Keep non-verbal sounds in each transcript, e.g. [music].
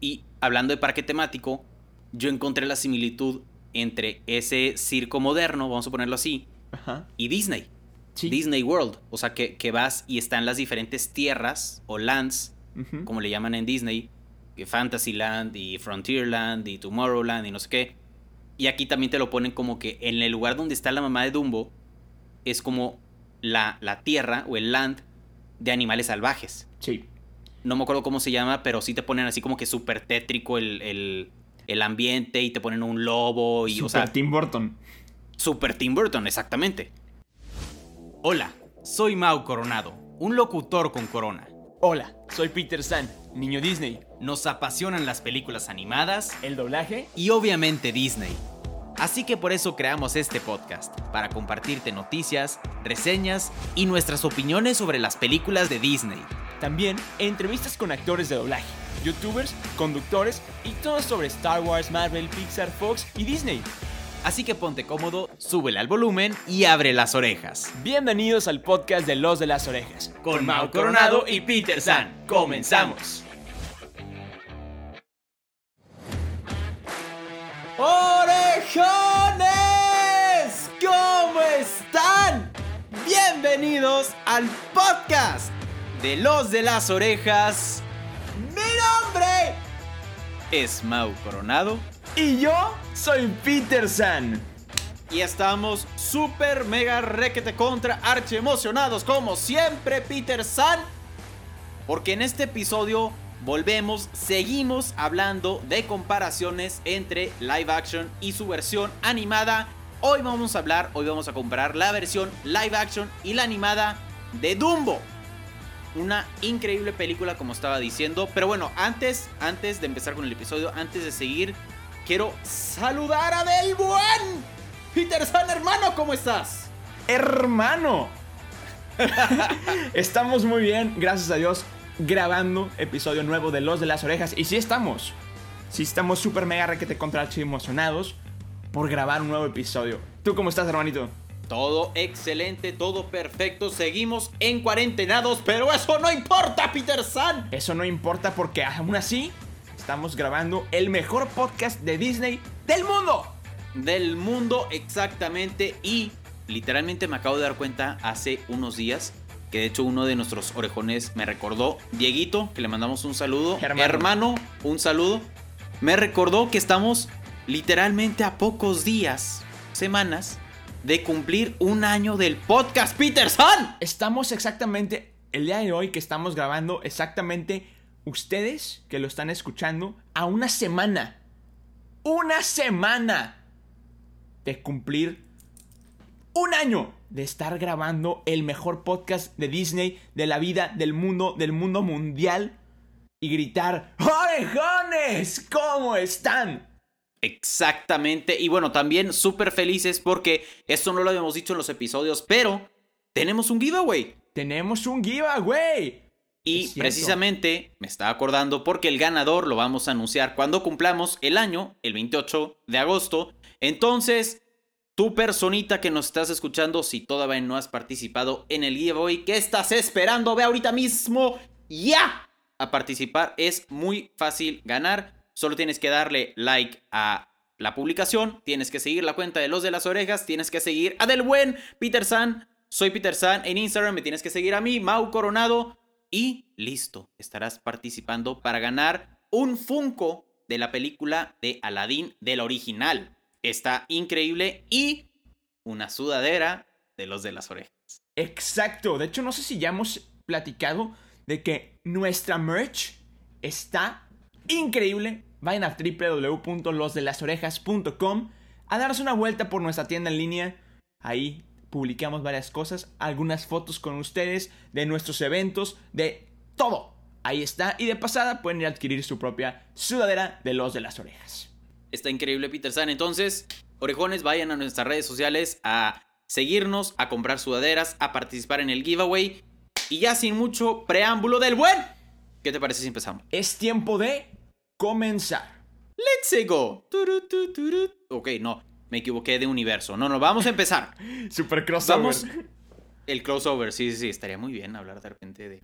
Y hablando de parque temático, yo encontré la similitud entre ese circo moderno, vamos a ponerlo así, y Disney. Disney World. O sea, que, que, vas y están las diferentes tierras o lands, como le llaman en Disney, Fantasyland y Frontierland y Tomorrowland y no sé qué. Y aquí también te lo ponen como que en el lugar donde está la mamá de Dumbo es como la, la tierra o el land de animales salvajes. Sí. No me acuerdo cómo se llama, pero sí te ponen así como que súper tétrico el, ambiente y te ponen un lobo y... Super o sea, Tim Burton. Super Tim Burton, exactamente. Hola, soy Mau Coronado, un locutor con corona. Hola, soy Peter San, niño Disney. Nos apasionan las películas animadas, el doblaje y obviamente Disney. Así que por eso creamos este podcast, para compartirte noticias, reseñas y nuestras opiniones sobre las películas de Disney. También entrevistas con actores de doblaje, youtubers, conductores y todo sobre Star Wars, Marvel, Pixar, Fox y Disney. Así que ponte cómodo, súbele al volumen y abre las orejas. Bienvenidos al podcast de Los de las Orejas, con Mau Coronado y Peter San. ¡Comenzamos! ¡Orejones! ¿Cómo están? Bienvenidos al podcast de Los de las Orejas. Mi nombre es Mau Coronado. Y yo soy Peter San. Y estamos super mega requete contra archi emocionados como siempre Peter San. Porque en este episodio volvemos, seguimos hablando de comparaciones entre live action y su versión animada. Hoy vamos a hablar, hoy vamos a comparar la versión live action y la animada de Dumbo. Una increíble película como estaba diciendo. Pero bueno, antes, antes de empezar con el episodio, antes de seguir, quiero saludar a Del Buen. Peter San, hermano, ¿cómo estás? Hermano. [laughs] Estamos muy bien, gracias a Dios grabando episodio nuevo de Los de las Orejas. Y sí estamos. Sí estamos súper mega requete contra emocionados por grabar un nuevo episodio. ¿Tú cómo estás, hermanito? Todo excelente, todo perfecto. Seguimos en cuarentenados, pero eso no importa, Peter San. Eso no importa porque aún así estamos grabando el mejor podcast de Disney del mundo. Del mundo, exactamente. Y literalmente me acabo de dar cuenta hace unos días que de hecho uno de nuestros orejones me recordó, Dieguito, que le mandamos un saludo, hermano, un saludo, me recordó que estamos literalmente a pocos días, semanas, de cumplir un año del podcast Peterson. Estamos exactamente, el día de hoy que estamos grabando, exactamente ustedes que lo están escuchando, a una semana, una semana de cumplir un año de estar grabando el mejor podcast de Disney, de la vida, del mundo, del mundo mundial y gritar, ¡Orejones! ¿Cómo están? Exactamente. Y bueno, también súper felices porque esto no lo habíamos dicho en los episodios, pero tenemos un giveaway. Tenemos un giveaway. Y precisamente me estaba acordando porque el ganador lo vamos a anunciar cuando cumplamos el año, el 28 de agosto. Entonces, tu personita que nos estás escuchando, si todavía no has participado en el giveaway, ¿qué estás esperando? Ve ahorita mismo ya a participar. Es muy fácil ganar. Solo tienes que darle like a la publicación, tienes que seguir la cuenta de los de las orejas, tienes que seguir a Del Buen, Peter San. Soy Peter San en Instagram, me tienes que seguir a mí, Mau Coronado. Y listo, estarás participando para ganar un Funko de la película de Aladdin del original. Está increíble y una sudadera de los de las orejas. Exacto. De hecho, no sé si ya hemos platicado de que nuestra merch está increíble. Vayan a www.losdelasorejas.com a darnos una vuelta por nuestra tienda en línea. Ahí publicamos varias cosas, algunas fotos con ustedes de nuestros eventos, de todo. Ahí está. Y de pasada pueden ir a adquirir su propia sudadera de los de las orejas. Está increíble Peter San. Entonces, orejones, vayan a nuestras redes sociales a seguirnos, a comprar sudaderas, a participar en el giveaway. Y ya sin mucho preámbulo del buen. ¿Qué te parece si empezamos? Es tiempo de comenzar. Let's go. Ok, no, me equivoqué de universo. No, no, vamos a empezar. [laughs] Super crossover. Vamos. El crossover, sí, sí, sí. Estaría muy bien hablar de repente de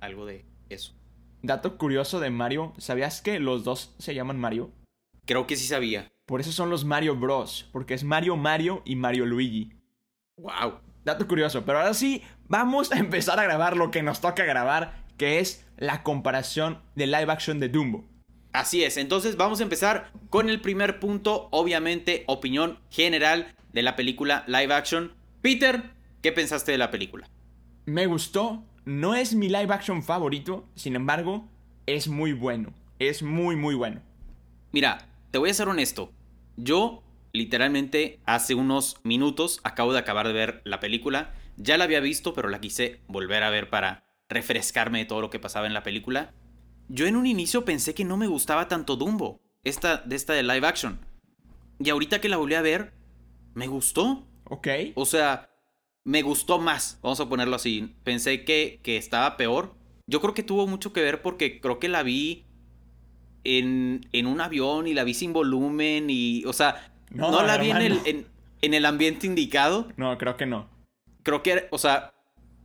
algo de eso. dato curioso de Mario, ¿sabías que los dos se llaman Mario? Creo que sí sabía. Por eso son los Mario Bros, porque es Mario Mario y Mario Luigi. Wow. Dato curioso, pero ahora sí, vamos a empezar a grabar lo que nos toca grabar, que es la comparación de live action de Dumbo. Así es, entonces vamos a empezar con el primer punto, obviamente opinión general de la película live action. Peter, ¿qué pensaste de la película? Me gustó, no es mi live action favorito, sin embargo, es muy bueno, es muy muy bueno. Mira, te voy a ser honesto, yo literalmente hace unos minutos acabo de acabar de ver la película, ya la había visto, pero la quise volver a ver para refrescarme de todo lo que pasaba en la película. Yo en un inicio pensé que no me gustaba tanto Dumbo, esta, de esta de live action. Y ahorita que la volví a ver, me gustó. Ok. O sea, me gustó más, vamos a ponerlo así. Pensé que, que estaba peor. Yo creo que tuvo mucho que ver porque creo que la vi en, en un avión y la vi sin volumen y, o sea, no, la vi en el, en, en el ambiente indicado. No, creo que no. Creo que, o sea,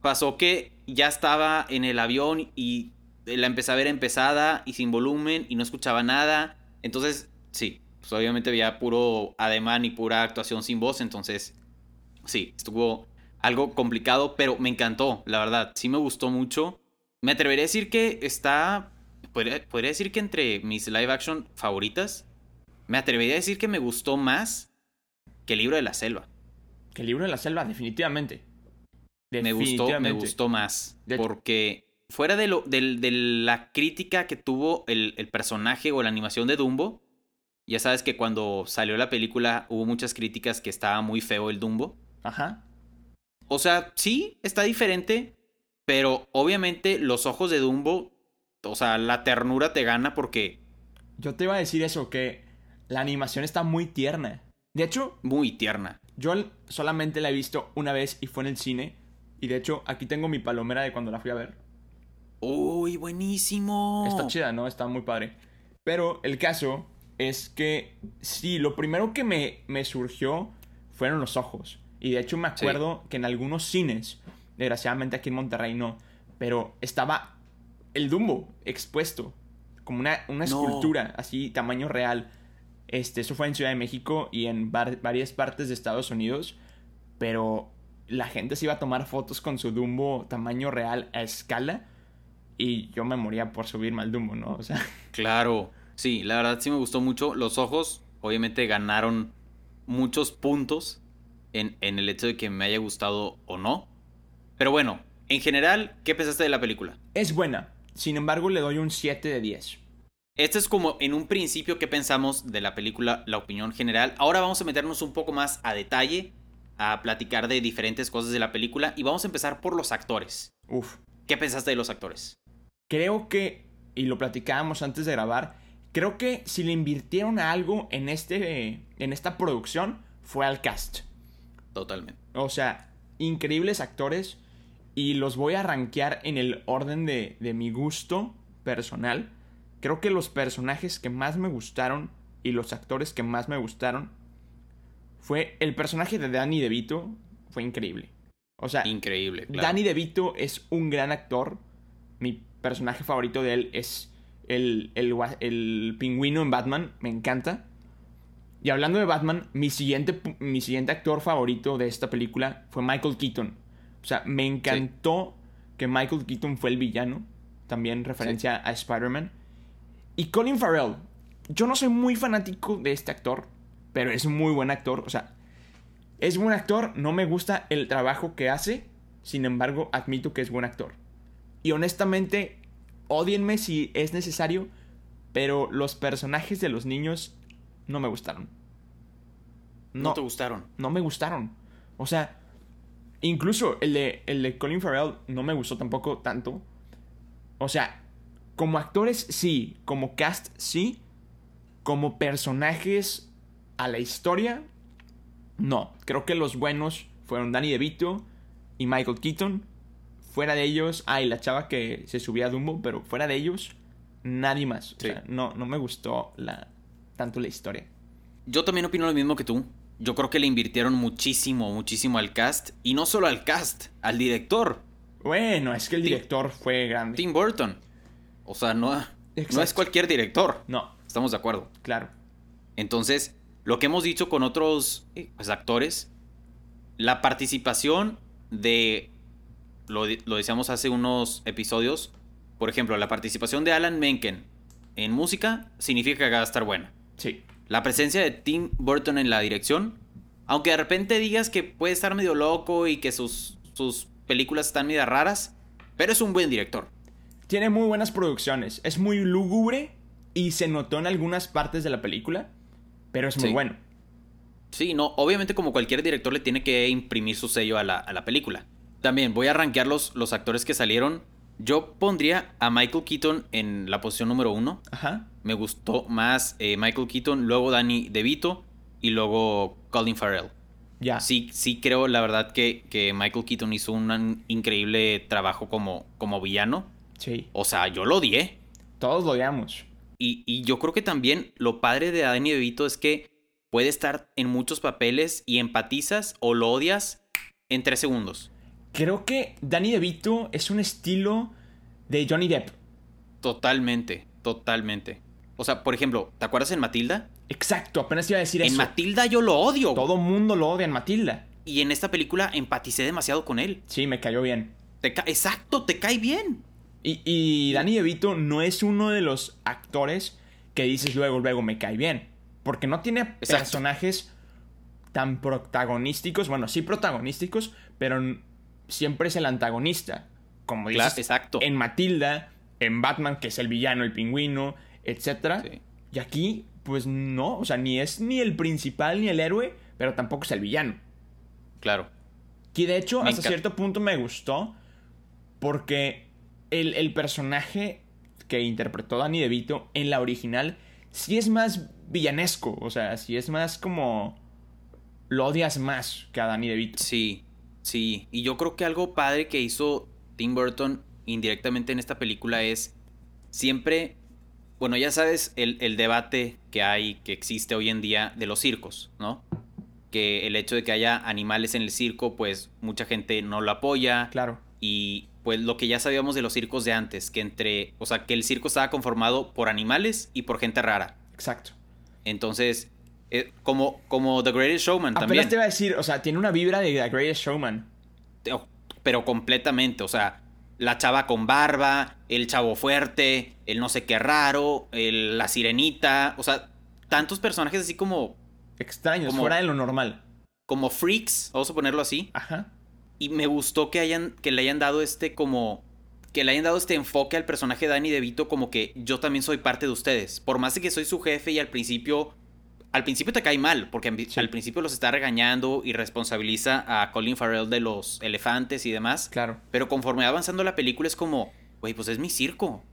pasó que ya estaba en el avión y la empecé a ver empezada y sin volumen y no escuchaba nada. Entonces, sí, pues obviamente había puro ademán y pura actuación sin voz. Entonces, sí, estuvo algo complicado, pero me encantó, la verdad. Sí me gustó mucho. Me atrevería a decir que está. Podría, podría decir que entre mis live action favoritas. Me atrevería a decir que me gustó más que el libro de la selva. Que el libro de la selva, definitivamente. Me gustó, me gustó más. De- Porque fuera de, lo, del- de la crítica que tuvo el, el personaje o la animación de Dumbo, ya sabes que cuando salió la película hubo muchas críticas que estaba muy feo el Dumbo. Ajá. O sea, sí, está diferente, pero obviamente los ojos de Dumbo, o sea, la ternura te gana porque Yo te iba a decir eso, que la animación está muy tierna. De hecho, muy tierna. yo solamente la he visto una vez y fue en el cine. Y de hecho, aquí tengo mi palomera de cuando la fui a ver. Uy, buenísimo. Está chida, ¿no? Está muy padre. Pero el caso es que sí, lo primero que me, me surgió fueron los ojos. Y de hecho me Sí. acuerdo que en algunos cines, desgraciadamente aquí en Monterrey no, pero estaba el Dumbo expuesto, como una, una No. escultura, así, tamaño real. Este, eso fue en Ciudad de México y en var- varias partes de Estados Unidos, pero la gente se iba a tomar fotos con su Dumbo tamaño real a escala y yo me moría por subirme al Dumbo, ¿no? O sea, [laughs] Claro, sí, la verdad sí me gustó mucho. Los ojos, obviamente, ganaron muchos puntos en, en el hecho de que me haya gustado o no. Pero bueno, en general, ¿qué pensaste de la película? es buena. Sin embargo, le doy un 7 de 10. Este es como en un principio que pensamos de la película, la opinión general. Ahora vamos a meternos un poco más a detalle, a platicar de diferentes cosas de la película y vamos a empezar por los actores. Uf. ¿Qué pensaste de los actores? Creo que, y lo platicábamos antes de grabar, creo que si le invirtieron a algo en, este, en esta producción fue al cast. Totalmente. O sea, increíbles actores y los voy a rankear en el orden de, de mi gusto personal. Creo que los personajes que más me gustaron y los actores que más me gustaron fue el personaje de Danny DeVito, fue increíble. O sea, Increíble. claro. Danny DeVito es un gran actor. Mi personaje favorito de él es el, el, pingüino en Batman. Me encanta. Y hablando de Batman, mi siguiente, mi siguiente actor favorito de esta película fue Michael Keaton. O sea, me encantó que Michael Keaton fue el villano. También referencia a Spider-Man. Y Colin Farrell. Yo no soy muy fanático de este actor, pero es muy buen actor. O sea, es buen actor, no me gusta el trabajo que hace, sin embargo, admito que es buen actor. Y honestamente, odienme si es necesario, pero los personajes de los niños no me gustaron. ¿No te gustaron? no me gustaron. O sea, incluso el de, el de Colin Farrell no me gustó tampoco tanto. O sea, como actores sí, como cast sí, como personajes a la historia, no. Creo que los buenos fueron Danny DeVito y Michael Keaton. Fuera de ellos, ay, la chava que se subía a Dumbo, pero fuera de ellos, nadie más. O Sí. sea, no, no me gustó la, tanto la historia. Yo también opino lo mismo que tú. Yo creo que le invirtieron muchísimo, muchísimo al cast. Y no solo al cast, al director, Bueno, es que el Tim- director fue grande. Tim Burton. O sea, no, no es cualquier director. No, Estamos de acuerdo. claro. Entonces, lo que hemos dicho con otros eh, pues, actores, la participación de, lo, lo decíamos hace unos episodios, por ejemplo, la participación de Alan Menken en música significa que va a estar buena. Sí. La presencia de Tim Burton en la dirección, aunque de repente digas que puede estar medio loco y que sus, sus películas están medio raras, pero es un buen director. Tiene muy buenas producciones. Es muy lúgubre y se notó en algunas partes de la película, pero es muy Sí. bueno. Sí, no, obviamente como cualquier director le tiene que imprimir su sello a la, a la película. También voy a rankear los, los actores que salieron. Yo pondría a Michael Keaton en la posición número uno. Ajá. Me gustó más eh, Michael Keaton, luego Danny DeVito y luego Colin Farrell. Ya. Sí, sí creo la verdad que, que Michael Keaton hizo un increíble trabajo como, como villano. Sí. O sea, yo lo odié. Todos lo odiamos. Y, y yo creo que también lo padre de Danny DeVito es que puede estar en muchos papeles y empatizas o lo odias en tres segundos. Creo que Danny DeVito es un estilo de Johnny Depp. Totalmente, totalmente. O sea, por ejemplo, ¿te acuerdas en Matilda? Exacto, apenas iba a decir En eso. Matilda yo lo odio. Todo mundo lo odia en Matilda. Y en esta película empaticé demasiado con él. Sí, me cayó bien. Te ca- Exacto, te cae bien. Y, y Danny DeVito no es uno de los actores que dices luego, luego me cae bien. Porque no tiene Exacto. personajes tan protagonísticos. Bueno, sí protagonísticos, pero siempre es el antagonista. Como dices, Claro, exacto. en Matilda, en Batman, que es el villano, el pingüino, etc. Sí. Y aquí, pues no, o sea, ni es ni el principal ni el héroe, pero tampoco es el villano. Claro. Que de hecho, Me hasta encanta. cierto punto me gustó. Porque el, el personaje que interpretó Danny DeVito en la original sí es más villanesco. O sea, sí es más como. Lo odias más que a Danny DeVito. Sí, sí. Y yo creo que algo padre que hizo Tim Burton indirectamente en esta película es siempre, bueno, ya sabes el, el debate que hay, que existe hoy en día de los circos, ¿no? Que el hecho de que haya animales en el circo, pues mucha gente no lo apoya. Claro. Y pues lo que ya sabíamos de los circos de antes, que entre, o sea, que el circo estaba conformado por animales y por gente rara. Exacto. Entonces, eh, como, como The Greatest Showman Apenas también. te iba a decir, o sea, tiene una vibra de The Greatest Showman. pero completamente, o sea, la chava con barba, el chavo fuerte, el no sé qué raro, el- la sirenita, o sea, tantos personajes así como, Extraños, Como- fuera de lo normal. como freaks, vamos a ponerlo así, Ajá. y me gustó que hayan, que le hayan dado este como, que le hayan dado este enfoque al personaje de Danny DeVito como que yo también soy parte de ustedes, por más de que soy su jefe y al principio, al principio te cae mal, porque al- Sí. al principio los está regañando y responsabiliza a Colin Farrell de los elefantes y demás. Claro. Pero conforme va avanzando la película es como, güey, pues es mi circo.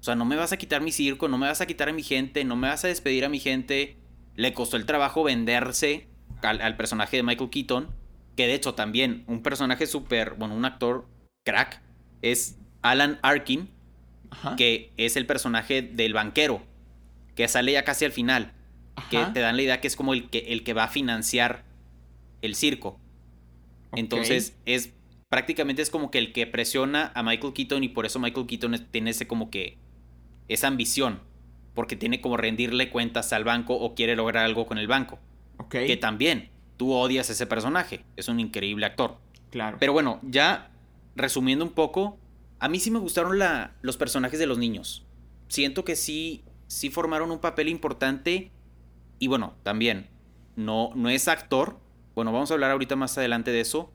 O sea, no me vas a quitar mi circo, no me vas a quitar a mi gente, no me vas a despedir a mi gente. Le costó el trabajo venderse al, al personaje de Michael Keaton, que de hecho también un personaje súper, bueno, un actor crack, es Alan Arkin, Ajá. que es el personaje del banquero, que sale ya casi al final, que Ajá. te dan la idea que es como el que, el que va a financiar el circo. Entonces, es prácticamente es como que el que presiona a Michael Keaton y por eso Michael Keaton es- tiene ese como que esa ambición, porque tiene como rendirle cuentas al banco o quiere lograr algo con el banco, que también tú odias a ese personaje, es un increíble actor. Claro. Pero bueno, ya resumiendo un poco, a mí sí me gustaron la, los personajes de los niños. Siento que sí, sí formaron un papel importante y bueno, también no, no es actor. Bueno, vamos a hablar ahorita más adelante de eso.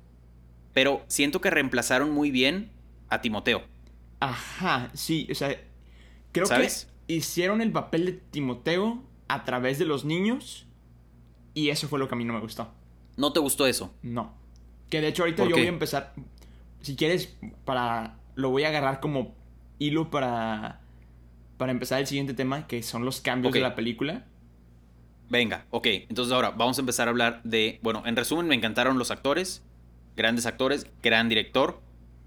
Pero siento que reemplazaron muy bien a Timoteo. Ajá, sí, o sea, creo ¿Sabes? que hicieron el papel de Timoteo a través de los niños y eso fue lo que a mí no me gustó. ¿No te gustó eso? No. Que de hecho ahorita ¿Por yo qué? voy a empezar, si quieres, para, lo voy a agarrar como hilo para, para empezar el siguiente tema, que son los cambios de la película. Venga, ok. Entonces ahora vamos a empezar a hablar de... Bueno, en resumen me encantaron los actores. Grandes actores, gran director.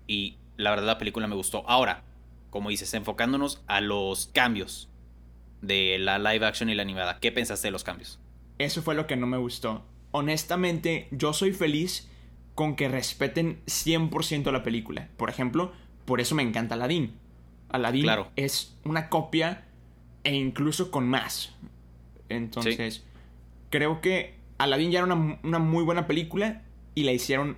Y la verdad la película me gustó. Ahora, como dices, enfocándonos a los cambios de la live action y la animada. ¿Qué pensaste de los cambios? Eso fue lo que no me gustó. Honestamente, yo soy feliz con que respeten 100% la película. Por ejemplo, por eso me encanta Aladdin. Aladdin Claro. es una copia e incluso con más. Entonces, creo que Aladdin ya era una, una muy buena película y la hicieron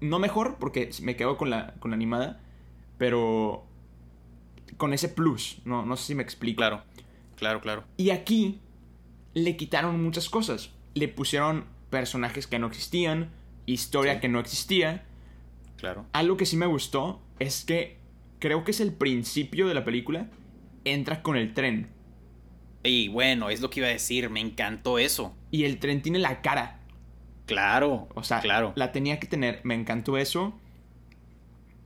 no mejor, porque me quedo con la, con la animada, pero con ese plus, no, no sé si me explico. Claro, claro, claro. Y aquí le quitaron muchas cosas. Le pusieron personajes que no existían, historia Sí. que no existía. Claro. Algo que sí me gustó es que creo que es el principio de la película. Entra con el tren. Y bueno, es lo que iba a decir, me encantó eso. Y el tren tiene la cara. Claro, O sea, claro. la tenía que tener. Me encantó eso.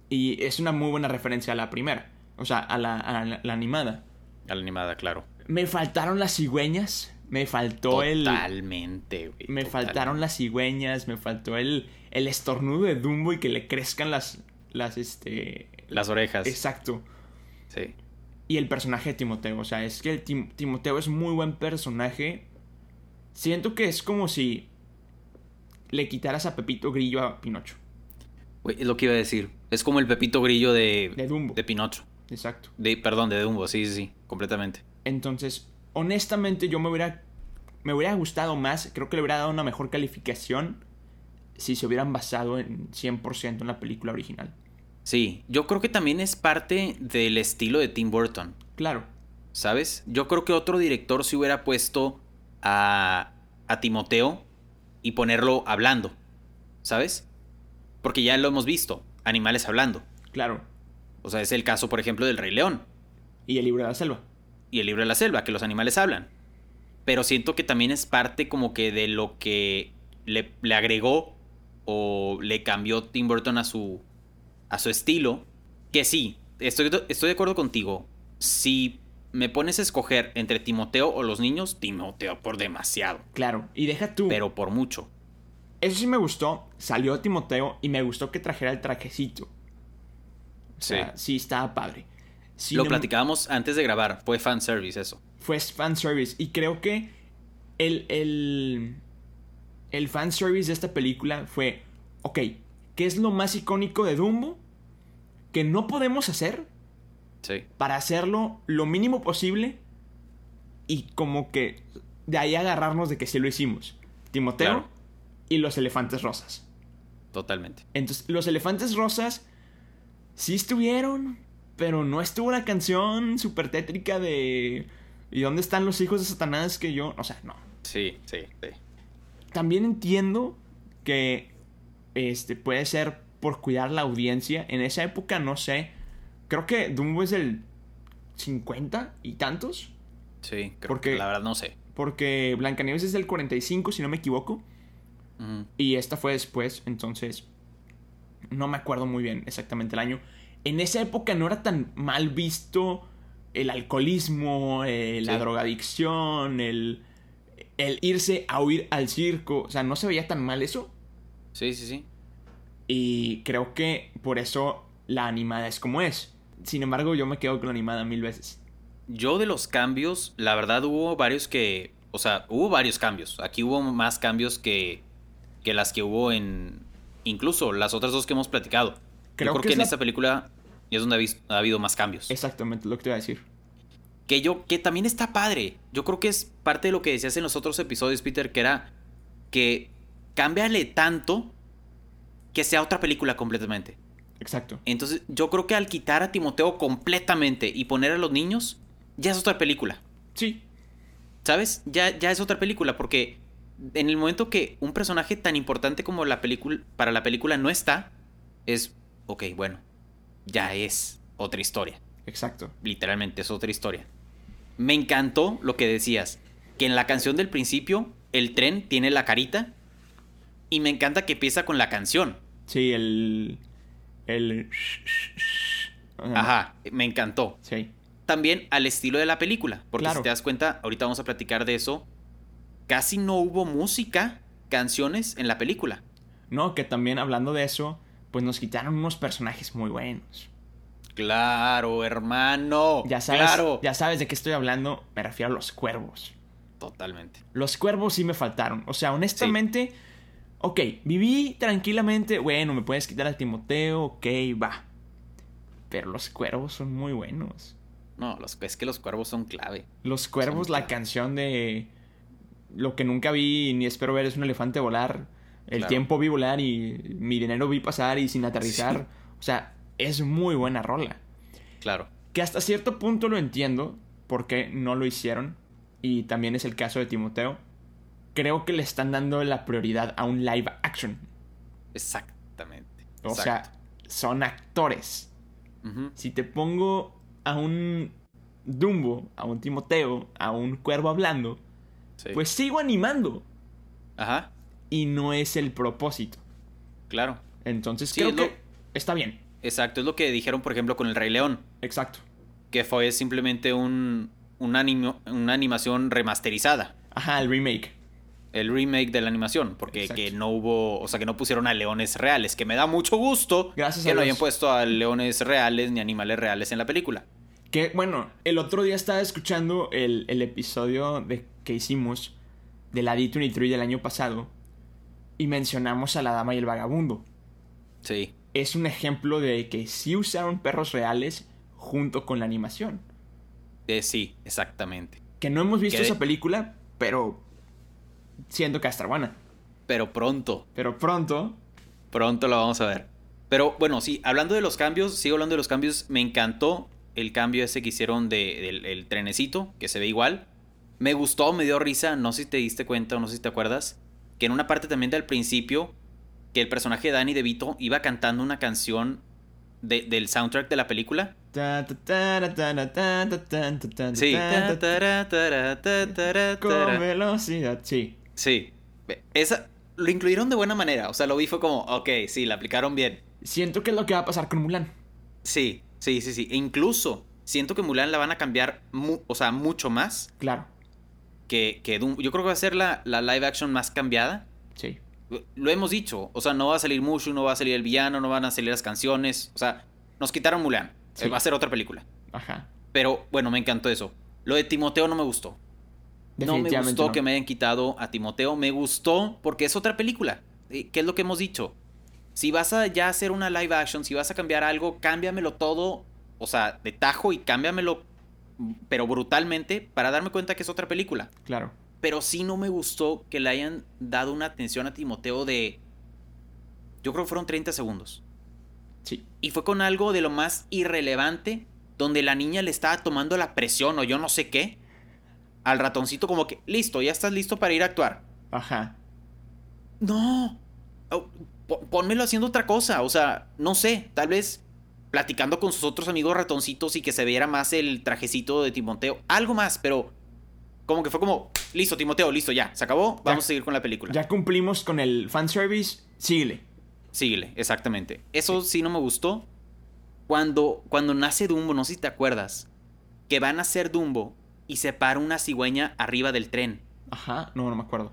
Y es una muy buena referencia a la primera. O sea, a la, a la- la animada. A la animada, claro. Me faltaron las cigüeñas. Me faltó el. Totalmente, güey. Me totalmente. faltaron las cigüeñas, me faltó el, el estornudo de Dumbo y que le crezcan las, las, este... Las orejas. Exacto. Sí. Y el personaje de Timoteo, o sea, es que el Tim- Timoteo es muy buen personaje. Siento que es como si le quitaras a Pepito Grillo a Pinocho. Es lo que iba a decir. Es como el Pepito Grillo de, De Dumbo. de Pinocho. Exacto. De, perdón, de Dumbo, sí, sí, sí, completamente. Entonces, honestamente yo me hubiera, me hubiera gustado más, creo que le hubiera dado una mejor calificación si se hubieran basado en 100% en la película original. Sí, yo creo que también es parte del estilo de Tim Burton, Claro, ¿sabes? Yo creo que otro director se hubiera puesto a, a Timoteo y ponerlo hablando, ¿sabes? Porque ya lo hemos visto, animales hablando. claro. O sea, es el caso, por ejemplo, del Rey León Y el libro de la selva. y el libro de la selva, que los animales hablan. Pero siento que también es parte como que de lo que le, le agregó o le cambió Tim Burton a su, a su estilo. Que sí, estoy, estoy de acuerdo contigo. Si me pones a escoger entre Timoteo o los niños, Timoteo por demasiado. Claro, y deja tú. Pero por mucho. Eso sí me gustó. Salió Timoteo y me gustó que trajera el trajecito. O sea, sí, estaba padre. Lo em- platicábamos antes de grabar. Fue fanservice eso. Fue fanservice. Y creo que el, el, el fanservice de esta película fue: Ok, ¿qué es lo más icónico de Dumbo? Que no podemos hacer Sí. para hacerlo lo mínimo posible y como que de ahí agarrarnos de que sí lo hicimos. Timoteo Claro. y los elefantes rosas. Totalmente. Entonces, los elefantes rosas sí estuvieron, pero no estuvo la canción súper tétrica de ¿Y dónde están los hijos de Satanás que yo? O sea, no. Sí, sí, sí. También entiendo que este puede ser por cuidar la audiencia. En esa época no sé. Creo que Dumbo es del 50 y tantos. Sí, creo Porque- que la verdad no sé. Porque Blancanieves es del 45, si no me equivoco. Y esta fue después, entonces no me acuerdo muy bien exactamente el año. En esa época no era tan mal visto el alcoholismo, eh, la Sí. drogadicción, el, el irse a huir al circo. O sea, no se veía tan mal eso. Sí, sí, sí. Y creo que por eso la animada es como es. Sin embargo, yo me quedo con la animada mil veces. Yo de los cambios, la verdad hubo varios que, o sea, hubo varios cambios. Aquí hubo más cambios que, que las que hubo en, incluso las otras dos que hemos platicado. Creo yo creo que en la- esta película es donde ha habido más cambios. Exactamente lo que te iba a decir. Que yo, que también está padre. Yo creo que es parte de lo que decías en los otros episodios, Peter, que era que cámbiale tanto que sea otra película completamente. Exacto. Entonces, yo creo que al quitar a Timoteo completamente y poner a los niños, ya es otra película. Sí, ¿Sabes? Ya, ya es otra película, porque en el momento que un personaje tan importante como la película para la película no está, es, ok, bueno, ya es otra historia. exacto. Literalmente es otra historia. Me encantó lo que decías, que en la canción del principio el tren tiene la carita y me encanta que empieza con la canción. Sí, el. El. Ajá, me encantó. Sí. También al estilo de la película, porque Claro. si te das cuenta, ahorita vamos a platicar de eso, casi no hubo música, canciones en la película. No, que también hablando de eso, pues nos quitaron unos personajes muy buenos. Claro, hermano. Ya sabes, Claro. ya sabes de qué estoy hablando, me refiero a los cuervos. Totalmente. Los cuervos sí me faltaron. O sea, honestamente, ok, viví tranquilamente, bueno, me puedes quitar a Timoteo, ok, va. Pero los cuervos son muy buenos. No, los, es que los cuervos son clave. Los cuervos, Son la clave. canción de Lo que nunca vi ni espero ver es un elefante volar. El Claro. tiempo vi volar y mi dinero vi pasar y sin aterrizar. Sí. O sea, es muy buena rola. Claro. Que hasta cierto punto lo entiendo porque no lo hicieron. Y también es el caso de Timoteo. Creo que le están dando la prioridad a un live action. Exactamente. O Exacto. sea, son actores. Ujú. Si te pongo a un Dumbo, a un Timoteo, a un cuervo hablando, Sí. pues sigo animando. Ajá. Y no es el propósito. Claro. Entonces Sí, creo es lo- que está bien. Exacto. Es lo que dijeron, por ejemplo, con el Rey León. Exacto. Que fue simplemente un, un animo- una animación remasterizada. Ajá, el remake. El remake de la animación. Porque Exacto. que no hubo. O sea, que no pusieron a leones reales. Que me da mucho gusto. Gracias que no hayan puesto a leones reales ni animales reales en la película. Que bueno, el otro día estaba escuchando el, el episodio de, que hicimos de la D23 del año pasado y mencionamos a la dama y el vagabundo. Sí. Es un ejemplo de que sí usaron perros reales junto con la animación. Eh, sí, exactamente. Que no hemos visto esa película, pero siendo Castraguana. Pero pronto. Pero pronto. Pronto lo vamos a ver. Pero bueno, sí, hablando de los cambios, sigo hablando de los cambios, me encantó el cambio ese que hicieron de, del el trenecito, que se ve igual. Me gustó, me dio risa, no sé si te diste cuenta o no sé si te acuerdas, que en una parte también del principio, que el personaje de Danny DeVito iba cantando una canción del soundtrack de la película. Sí. Con velocidad, sí. Sí. Esa, lo incluyeron de buena manera. O sea, lo vi fue como, ok, sí, la aplicaron bien. Siento que es lo que va a pasar con Mulan. Sí, sí, sí, sí. E incluso siento que Mulan la van a cambiar, mu- o sea, mucho más Claro, que, que Dumbo. Yo creo que va a ser la, la live action más cambiada. sí. Lo hemos dicho. O sea, no va a salir Mushu, no va a salir el villano, no van a salir las canciones. O sea, nos quitaron Mulan. Sí. Eh, Va a ser otra película. Ajá. Pero bueno, me encantó eso. Lo de Timoteo no me gustó. No me gustó no. que me hayan quitado a Timoteo. Me gustó porque es otra película. Eh, ¿Qué es lo que hemos dicho? Si vas a ya hacer una live action, si vas a cambiar algo, cámbiamelo todo. O sea, de tajo y cámbiamelo, pero brutalmente, para darme cuenta que es otra película. Claro. Pero sí no me gustó que le hayan dado una atención a Timoteo de... Yo creo que fueron 30 segundos. Sí. Y fue con algo de lo más irrelevante, donde la niña le estaba tomando la presión o yo no sé qué. Al ratoncito como que, listo, ya estás listo para ir a actuar. Ajá. No. Oh, Pónmelo haciendo otra cosa. O sea, no sé, tal vez platicando con sus otros amigos ratoncitos y que se viera más el trajecito de Timoteo. Algo más, pero como que fue como, listo, Timoteo, listo, ya, se acabó, vamos a seguir con la película. Ya cumplimos con el fanservice. Síguele. Síguele, exactamente. Eso sí. no me gustó. Cuando, cuando nace Dumbo, no sé si te acuerdas, que van a ser Dumbo y se para una cigüeña arriba del tren. Ajá. No, no me acuerdo.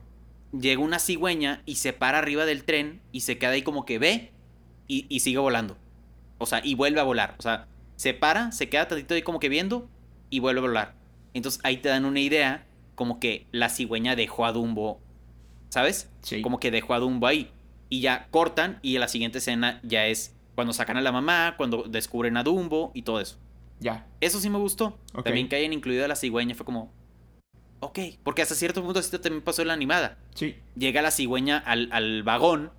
Llega una cigüeña y se para arriba del tren y se queda ahí como que ve y, y sigue volando. O sea, y vuelve a volar. O sea, se para, se queda tantito ahí como que viendo y vuelve a volar. Entonces ahí te dan una idea como que la cigüeña dejó a Dumbo, ¿sabes? Sí. Como que dejó a Dumbo ahí. Y ya cortan y la siguiente escena ya es cuando sacan a la mamá, cuando descubren a Dumbo y todo eso. Ya. Eso sí me gustó. También que hayan incluido a la cigüeña fue como... Ok, porque hasta cierto punto así también pasó en la animada. Sí. Llega la cigüeña al, al vagón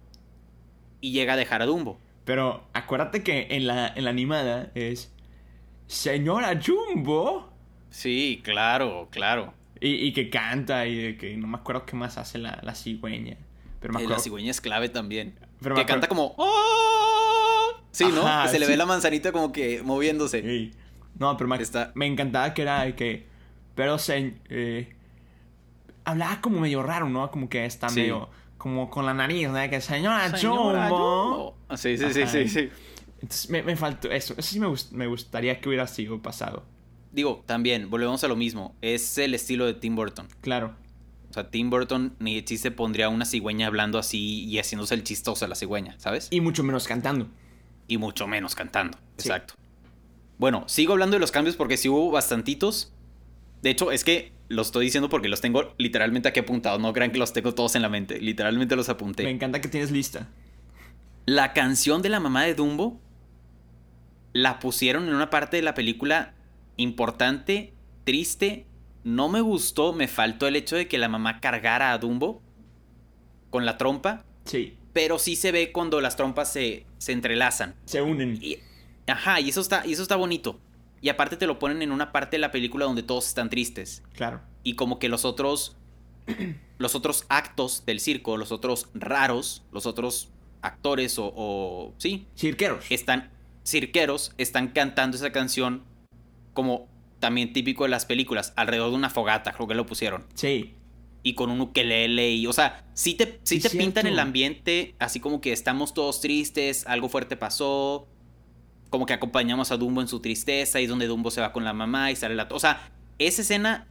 y llega a dejar a Dumbo. Pero acuérdate que en la, en la animada es. Señora Jumbo. Sí, claro, claro. Y, y que canta y de que no me acuerdo qué más hace la, la cigüeña. Pero me Eh, acuerdo. La cigüeña es clave también. Pero que canta como... "Oh". Sí, ¿no? Ajá, que se le sí. ve la manzanita como que moviéndose. Ey. No, pero me, Está- me encantaba que era de que. Pero se. eh, hablaba como medio raro, ¿no? Como que está Sí. medio. Como con la nariz, ¿no? De que señora, Señora Jumbo. Jumbo. Ah, Sí, sí, sí, sí, sí. Entonces me, me faltó eso. Eso sí me, gust- me gustaría que hubiera sido pasado. Digo, también, volvemos a lo mismo. Es el estilo de Tim Burton. Claro. O sea, Tim Burton ni de chiste pondría una cigüeña hablando así y haciéndose el chistoso a la cigüeña, ¿sabes? Y mucho menos cantando. Y mucho menos cantando. Sí. Exacto. Bueno, sigo hablando de los cambios porque sí hubo bastantitos. De hecho, es que los estoy diciendo porque los tengo literalmente aquí apuntados. No crean que los tengo todos en la mente. Literalmente los apunté. Me encanta que tienes lista. La canción de la mamá de Dumbo la pusieron en una parte de la película importante, triste. No me gustó, me faltó el hecho de que la mamá cargara a Dumbo con la trompa. Sí. Pero sí se ve cuando las trompas se, se entrelazan. Se unen. Y, ajá, y eso, está, y eso está bonito. Y aparte te lo ponen en una parte de la película donde todos están tristes. Claro. Y como que los otros. [clears throat] los otros actos del circo, los otros raros, los otros actores o. o sí. Cirqueros. Están. Cirqueros están cantando esa canción como también típico de las películas, alrededor de una fogata, creo que lo pusieron. Sí. Y con un ukelele y, o sea, sí te, sí te pintan el ambiente así como que estamos todos tristes, algo fuerte pasó, como que acompañamos a Dumbo en su tristeza y donde Dumbo se va con la mamá y sale la... O sea, esa escena,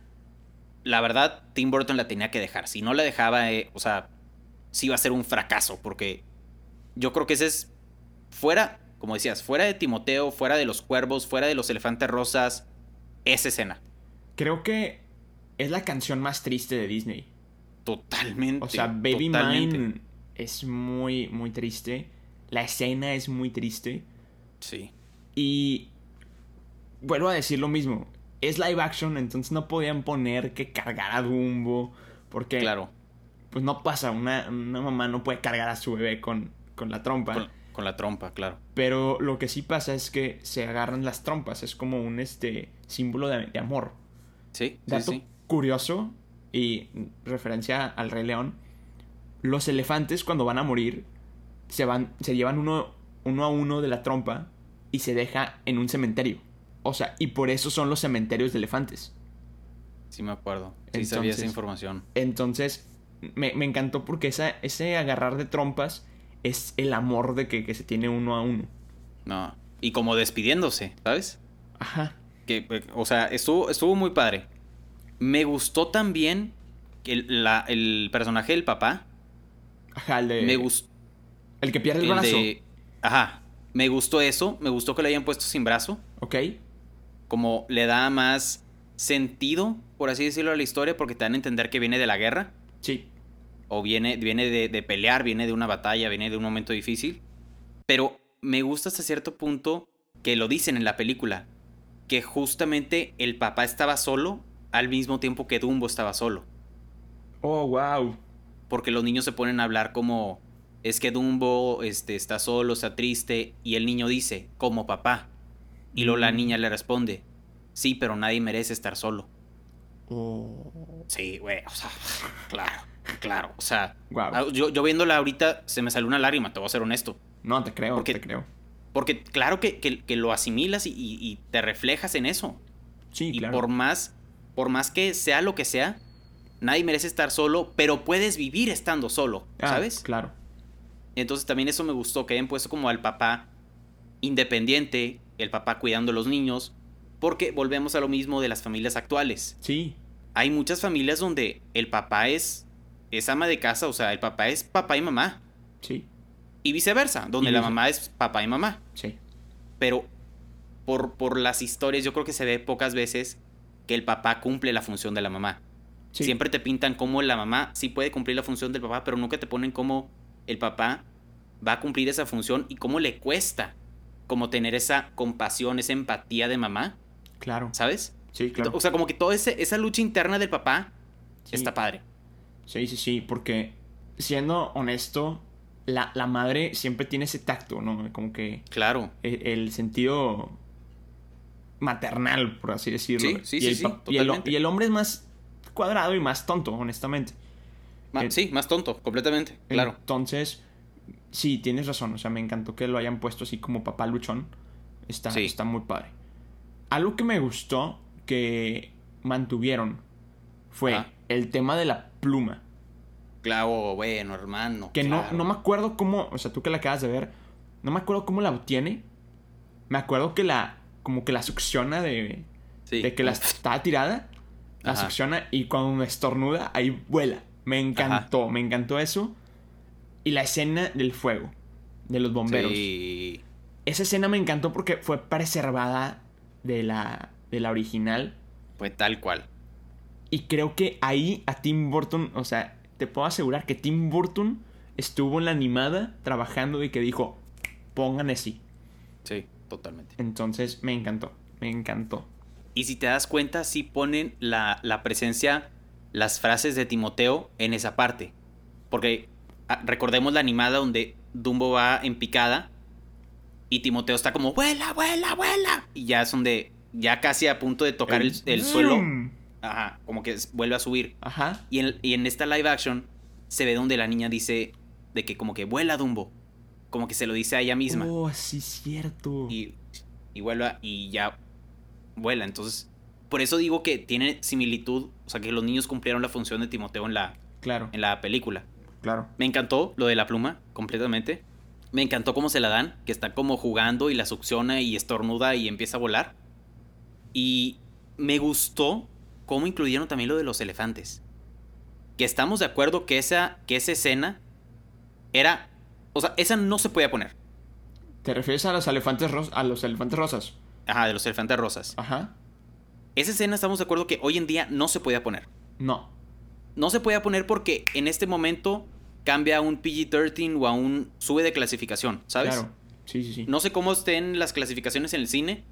la verdad, Tim Burton la tenía que dejar. Si no la dejaba, eh, o sea, sí iba a ser un fracaso, porque yo creo que ese es fuera, como decías, fuera de Timoteo, fuera de los cuervos, fuera de los elefantes rosas, esa escena. Creo que es la canción más triste de Disney. Totalmente. O sea, Baby Mine es muy, muy triste. La escena es muy triste. Sí. Y vuelvo a decir lo mismo. Es live action, entonces no podían poner que cargara Dumbo. Porque. Claro. Pues no pasa. Una, mamá no puede cargar a su bebé con, con la trompa. Con, la trompa, claro. Pero lo que sí pasa es que se agarran las trompas. Es como un este símbolo de, amor. Sí, Dato sí, curioso y referencia al Rey León. Los elefantes cuando van a morir se van, se llevan uno uno a uno de la trompa y se deja en un cementerio. O sea, y por eso son los cementerios de elefantes. Sí, me acuerdo. Sí, sabía esa información. Entonces, me, encantó porque esa, ese agarrar de trompas es el amor de que, se tiene uno a uno. No. Y como despidiéndose, ¿sabes? Ajá. Que, o sea, estuvo, estuvo muy padre. Me gustó también el, la, el personaje del papá. Ajá, el de. Me gustó. El que pierde el, brazo. Ajá. Me gustó eso. Me gustó que lo hayan puesto sin brazo. Ok. Como le da más sentido, por así decirlo, a la historia, porque te dan a entender que viene de la guerra. Sí. O viene, viene de, pelear, viene de una batalla, viene de un momento difícil. Pero me gusta hasta cierto punto que lo dicen en la película. Que justamente el papá estaba solo al mismo tiempo que Dumbo estaba solo. Oh, wow. Porque los niños se ponen a hablar como es que Dumbo este, está solo, está triste, y el niño dice, como papá. Y luego la mm. niña le responde, sí, pero nadie merece estar solo. Oh. Sí, güey, o sea, [laughs] claro, claro, o sea, ah, yo, yo, viéndola ahorita se me salió una lágrima, te voy a ser honesto. No, te creo, porque, te creo. Porque claro que, que, lo asimilas y, te reflejas en eso. Sí, y por más, por más que sea lo que sea, nadie merece estar solo, pero puedes vivir estando solo, ah, ¿sabes? Claro. Entonces también eso me gustó, que hayan puesto como al papá independiente, el papá cuidando a los niños, porque volvemos a lo mismo de las familias actuales. Sí. Hay muchas familias donde el papá es, es ama de casa, o sea, el papá es papá y mamá. Sí. Y viceversa, donde la mamá es papá y mamá. Sí. Pero por, por las historias yo creo que se ve pocas veces que el papá cumple la función de la mamá. Siempre te pintan como la mamá sí puede cumplir la función del papá, pero nunca te ponen como el papá va a cumplir esa función y cómo le cuesta como tener esa compasión, esa empatía de mamá. Claro. ¿Sabes? Sí, claro. O sea, como que toda esa lucha interna del papá está padre. Sí, sí, sí, porque siendo honesto, la, madre siempre tiene ese tacto, ¿no? Como que... Claro. E, el, sentido maternal, por así decirlo. Sí, sí, y sí, y, el, hombre es más cuadrado y más tonto, honestamente. Eh, sí, más tonto, completamente, claro. Entonces, sí, tienes razón. O sea, me encantó que lo hayan puesto así como papá luchón. Está, está muy padre. Algo que me gustó que mantuvieron fue el tema de la pluma. Claro, bueno, hermano. Que no, no me acuerdo cómo, o sea, tú que la acabas de ver, no me acuerdo cómo la obtiene. Me acuerdo que la, como que la succiona de, de que la [laughs] está tirada, la succiona y cuando estornuda, ahí vuela. Me encantó, me encantó eso. Y la escena del fuego, de los bomberos. Sí. Esa escena me encantó porque fue preservada de la, de la original. Fue tal cual. Y creo que ahí a Tim Burton, o sea, te puedo asegurar que Tim Burton estuvo en la animada trabajando y que dijo, pongan así. Sí. totalmente. Entonces me encantó, me encantó. Y si te das cuenta, sí ponen la, la presencia, las frases de Timoteo en esa parte. Porque ah, recordemos la animada donde Dumbo va en picada y Timoteo está como, vuela, vuela, vuela. Y ya es donde, ya casi a punto de tocar el, el suelo, ajá, como que vuelve a subir. Ajá. Y en, y en esta live action se ve donde la niña dice de que como que vuela Dumbo. Como que se lo dice a ella misma. Oh, sí, cierto. Y, y vuelva y ya vuela. Entonces, por eso digo que tiene similitud. O sea, que los niños cumplieron la función de Timoteo en la, Claro, en la película. claro. Me encantó lo de la pluma, completamente. Me encantó cómo se la dan, que está como jugando y la succiona y estornuda y empieza a volar. Y me gustó cómo incluyeron también lo de los elefantes. Que estamos de acuerdo que esa, que esa escena era... O sea, esa no se podía poner. ¿Te refieres a los elefantes a los elefantes rosas? Ajá, de los elefantes rosas. Ajá. Esa escena estamos de acuerdo que hoy en día no se podía poner. No. No se podía poner porque en este momento cambia a un PG-13 o a un sube de clasificación, ¿sabes? Claro. Sí, sí, sí. No sé cómo estén las clasificaciones en el cine.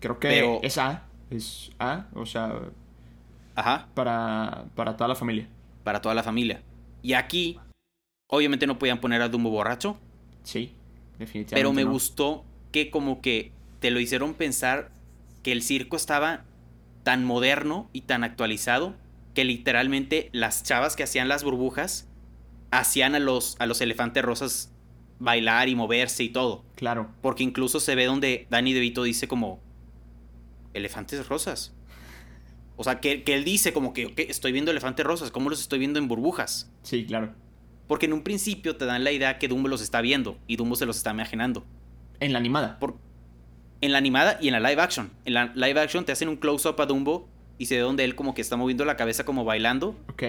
Creo que pero- es A. Es A, o sea, Ajá, para, para toda la familia. para toda la familia. Y aquí, obviamente no podían poner a Dumbo borracho, Sí, definitivamente. pero me no. gustó que como que te lo hicieron pensar que el circo estaba tan moderno y tan actualizado que literalmente las chavas que hacían las burbujas hacían a los, a los elefantes rosas bailar y moverse y todo. Claro. Porque incluso se ve donde Danny DeVito dice como elefantes rosas. O sea, que, que él dice como que "Ok, estoy viendo elefantes rosas, ¿cómo los estoy viendo en burbujas? Sí, claro. Porque en un principio te dan la idea que Dumbo los está viendo y Dumbo se los está imaginando. En la animada. Por, en la animada y en la live action. En la live action te hacen un close-up a Dumbo y se ve donde él como que está moviendo la cabeza como bailando Ok.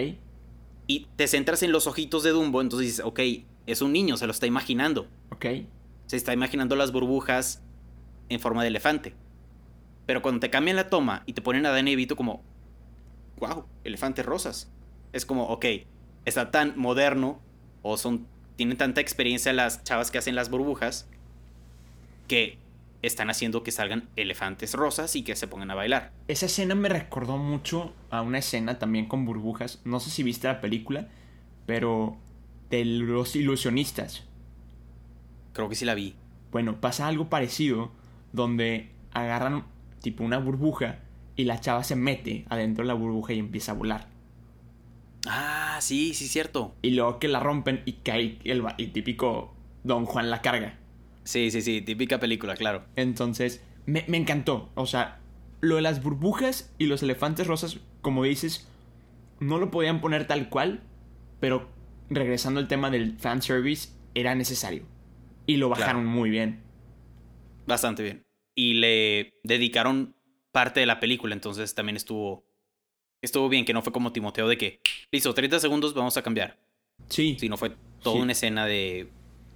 y te centras en los ojitos de Dumbo, entonces dices, ok, es un niño, se lo está imaginando. Ok. Se está imaginando las burbujas en forma de elefante. Pero cuando te cambian la toma y te ponen a Danny DeVito como, wow, elefantes rosas. Es como, ok, está tan moderno o son tienen tanta experiencia las chavas que hacen las burbujas que están haciendo que salgan elefantes rosas y que se pongan a bailar. Esa escena me recordó mucho a una escena también con burbujas. No sé si viste la película, pero de los ilusionistas. Creo que sí la vi. Bueno, pasa algo parecido donde agarran tipo una burbuja y la chava se mete adentro de la burbuja y empieza a volar. Ah, sí, sí, cierto. Y luego que la rompen y cae el, el típico Don Juan la carga. Sí, sí, sí, típica película, claro. Entonces, me, me encantó. O sea, lo de las burbujas y los elefantes rosas, como dices, no lo podían poner tal cual, pero regresando al tema del fanservice, era necesario. Y lo bajaron Claro. muy bien. Bastante bien. Y le dedicaron parte de la película, entonces también estuvo estuvo bien que no fue como Timoteo de que listo, 30 segundos vamos a cambiar. Sí, Sino fue toda Sí. una escena de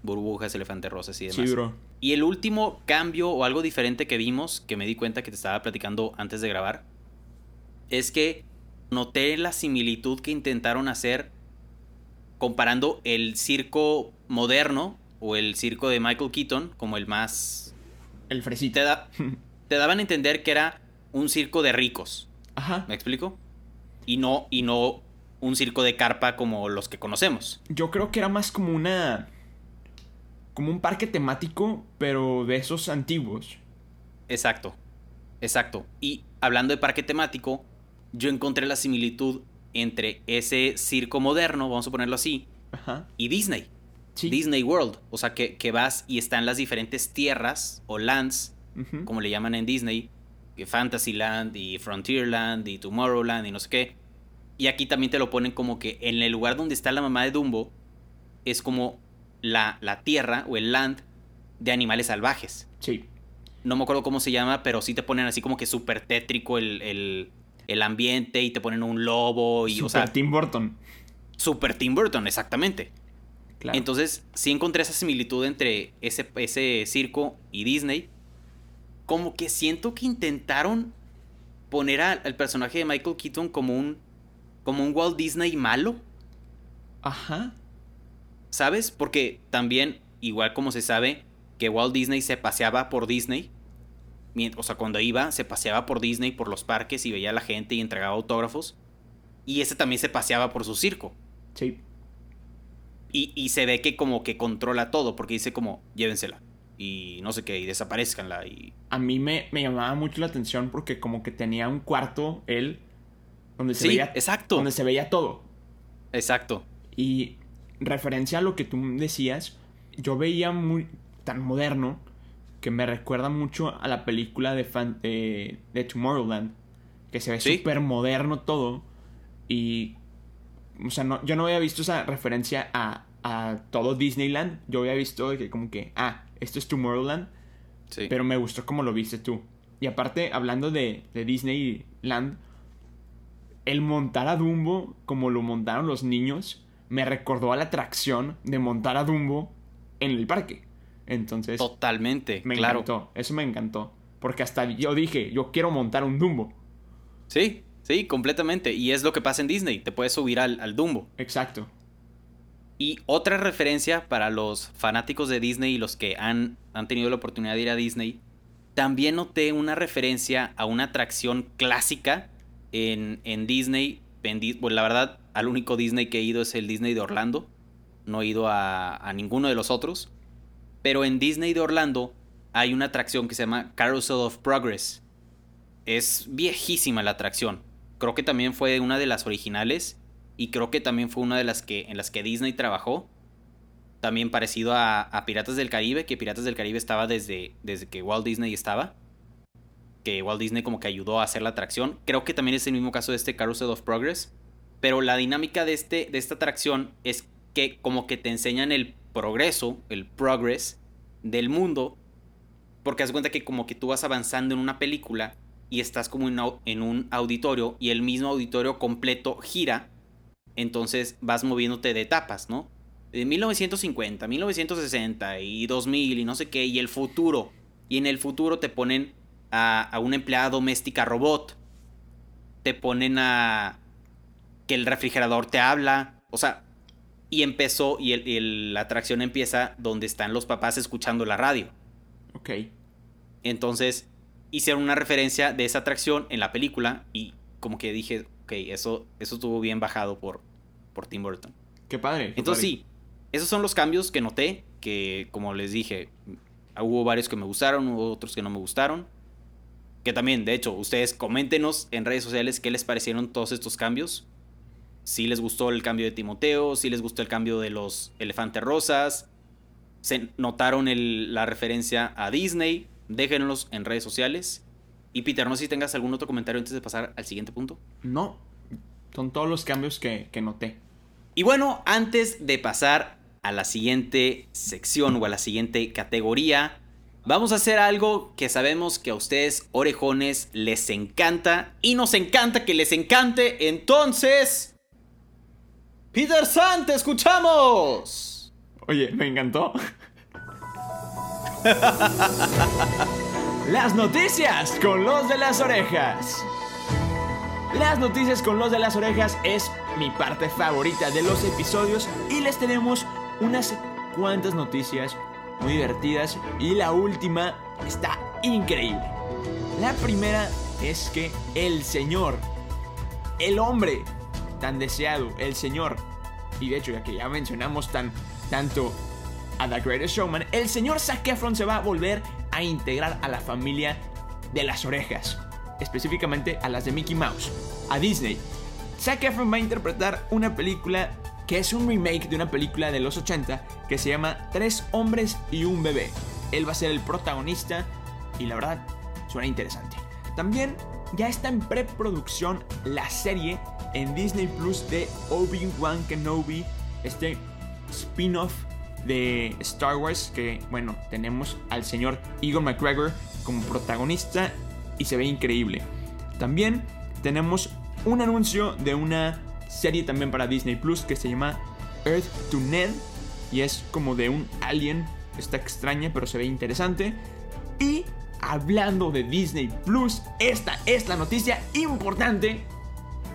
burbujas, elefantes rosas y demás. sí, bro. Y el último cambio o algo diferente que vimos, que me di cuenta que te estaba platicando antes de grabar, es que noté la similitud que intentaron hacer comparando el circo moderno o el circo de Michael Keaton como el más El fresita. te, da- [laughs] te daban a entender que era un circo de ricos. Ajá. ¿Me explico? Y no, y no un circo de carpa como los que conocemos. Yo creo que era más como una. Como un parque temático, pero de esos antiguos. Exacto. Exacto. Y hablando de parque temático, yo encontré la similitud entre ese circo moderno, vamos a ponerlo así, Ajá. y Disney. Sí. Disney World. O sea, que, que vas y están las diferentes tierras o lands, como le llaman en Disney, Fantasyland y Frontierland y Tomorrowland y no sé qué. Y aquí también te lo ponen como que en el lugar donde está la mamá de Dumbo es como la, la tierra o el land de animales salvajes. Sí. No me acuerdo cómo se llama, pero sí te ponen así como que súper tétrico el, el, el ambiente y te ponen un lobo y, Super o sea, Tim Burton. súper Tim Burton, exactamente. Claro. Entonces, sí encontré esa similitud entre ese, ese circo y Disney. Como que siento que intentaron poner a- al personaje de Michael Keaton como un, como un Walt Disney malo, Ajá. ¿Sabes? Porque también, igual como se sabe, que Walt Disney se paseaba por Disney. O sea, cuando iba, se paseaba por Disney, por los parques y veía a la gente y entregaba autógrafos. Y ese también se paseaba por su circo. Sí. Y, y se ve que como que controla todo, porque dice como, llévensela. Y no sé qué, y desaparezcanla. Y... A mí me, me llamaba mucho la atención porque como que tenía un cuarto, él, donde se Sí, veía... exacto. Donde se veía todo. Exacto. Y referencia a lo que tú decías, yo veía muy tan moderno que me recuerda mucho a la película de, fan- de, de Tomorrowland, que se ve Sí. súper moderno todo. Y, o sea, no, yo no había visto esa referencia a, a todo Disneyland. Yo había visto que como que, ah, esto es Tomorrowland, Sí. pero me gustó como lo viste tú. Y aparte, hablando de, de Disneyland, el montar a Dumbo como lo montaron los niños me recordó a la atracción de montar a Dumbo en el parque. Entonces, Totalmente, me claro. encantó. Eso me encantó. Porque hasta yo dije, yo quiero montar un Dumbo. Sí, sí, completamente. Y es lo que pasa en Disney. Te puedes subir al, al Dumbo. Exacto. Y otra referencia para los fanáticos de Disney y los que han, han tenido la oportunidad de ir a Disney, también noté una referencia a una atracción clásica en, en Disney. Pues la verdad, al único Disney que he ido es el Disney de Orlando. No he ido a, a ninguno de los otros. Pero en Disney de Orlando hay una atracción que se llama Carousel of Progress. Es viejísima la atracción. Creo que también fue una de las originales y creo que también fue una de las que en las que Disney trabajó. También parecido a, a Piratas del Caribe, que Piratas del Caribe estaba desde, desde que Walt Disney estaba. Que Walt Disney como que ayudó a hacer la atracción. Creo que también es el mismo caso de este Carousel of Progress. Pero la dinámica de, este, de esta atracción es que como que te enseñan el progreso, el progress del mundo. Porque haz cuenta que como que tú vas avanzando en una película y estás como en un auditorio y el mismo auditorio completo gira. Entonces vas moviéndote de etapas, ¿no? De 1950, 1960 y 2000 y no sé qué, y el futuro. Y en el futuro te ponen a, a una empleada doméstica robot. Te ponen a que el refrigerador te habla. O sea, y empezó, y el- el- la atracción empieza donde están los papás escuchando la radio. Ok. Entonces hicieron una referencia de esa atracción en la película y como que dije, ok, eso, eso estuvo bien bajado por, por Tim Burton. Qué padre. qué Entonces padre. sí, esos son los cambios que noté, que como les dije, hubo varios que me gustaron, hubo otros que no me gustaron. Que también, de hecho, ustedes coméntenos en redes sociales qué les parecieron todos estos cambios. Si les gustó el cambio de Timoteo, si les gustó el cambio de los elefantes rosas, se notaron el- la referencia a Disney, déjenlos en redes sociales. Y Peter, no sé si tengas algún otro comentario antes de pasar al siguiente punto. No. Son todos los cambios que, que noté. Y bueno, antes de pasar a la siguiente sección o a la siguiente categoría, vamos a hacer algo que sabemos que a ustedes, orejones, les encanta y nos encanta que les encante. Entonces, Peter San, te escuchamos. Oye, me encantó. [laughs] Las noticias con los de las orejas. Las noticias con los de las orejas es mi parte favorita de los episodios y les tenemos unas cuantas noticias muy divertidas y la última está increíble. La primera es que el señor, el hombre tan deseado, el señor, y de hecho ya que ya mencionamos tan, tanto a The Greatest Showman, el señor Zac Efron se va a volver a integrar a la familia de las orejas, específicamente a las de Mickey Mouse, a Disney. Zac Efron va a interpretar una película que es un remake de una película de los 80 que se llama Tres hombres y un bebé. Él va a ser el protagonista y la verdad suena interesante. También ya está en preproducción la serie en Disney Plus de Obi-Wan Kenobi, este spin-off de Star Wars que, bueno, tenemos al señor Egon McGregor como protagonista y se ve increíble. También tenemos un anuncio de una serie también para Disney Plus que se llama Earth to Ned y es como de un alien, está extraña pero se ve interesante. Y hablando de Disney Plus, esta es la noticia importante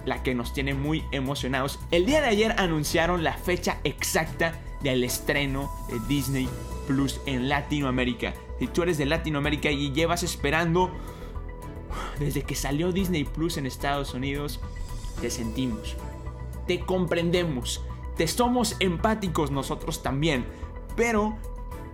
la que nos tiene muy emocionados. El día de ayer anunciaron la fecha exacta del estreno de Disney Plus en Latinoamérica. Si tú eres de Latinoamérica y llevas esperando desde que salió Disney Plus en Estados Unidos, te sentimos, te comprendemos, te somos empáticos nosotros también. Pero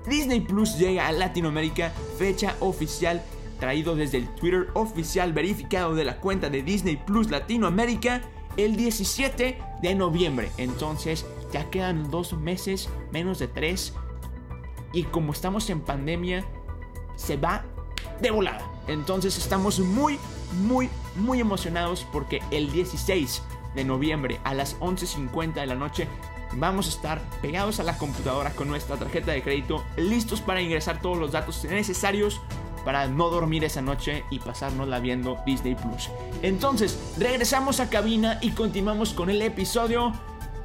Disney Plus llega a Latinoamérica, fecha oficial traído desde el Twitter oficial verificado de la cuenta de Disney Plus Latinoamérica el 17 de noviembre. Entonces ya quedan dos meses, menos de tres. Y como estamos en pandemia, se va de volada. Entonces estamos muy, muy, muy emocionados porque el 16 de noviembre a las 11.50 de la noche vamos a estar pegados a la computadora con nuestra tarjeta de crédito, listos para ingresar todos los datos necesarios para no dormir esa noche y pasárnosla viendo Disney Plus. Entonces, regresamos a cabina y continuamos con el episodio.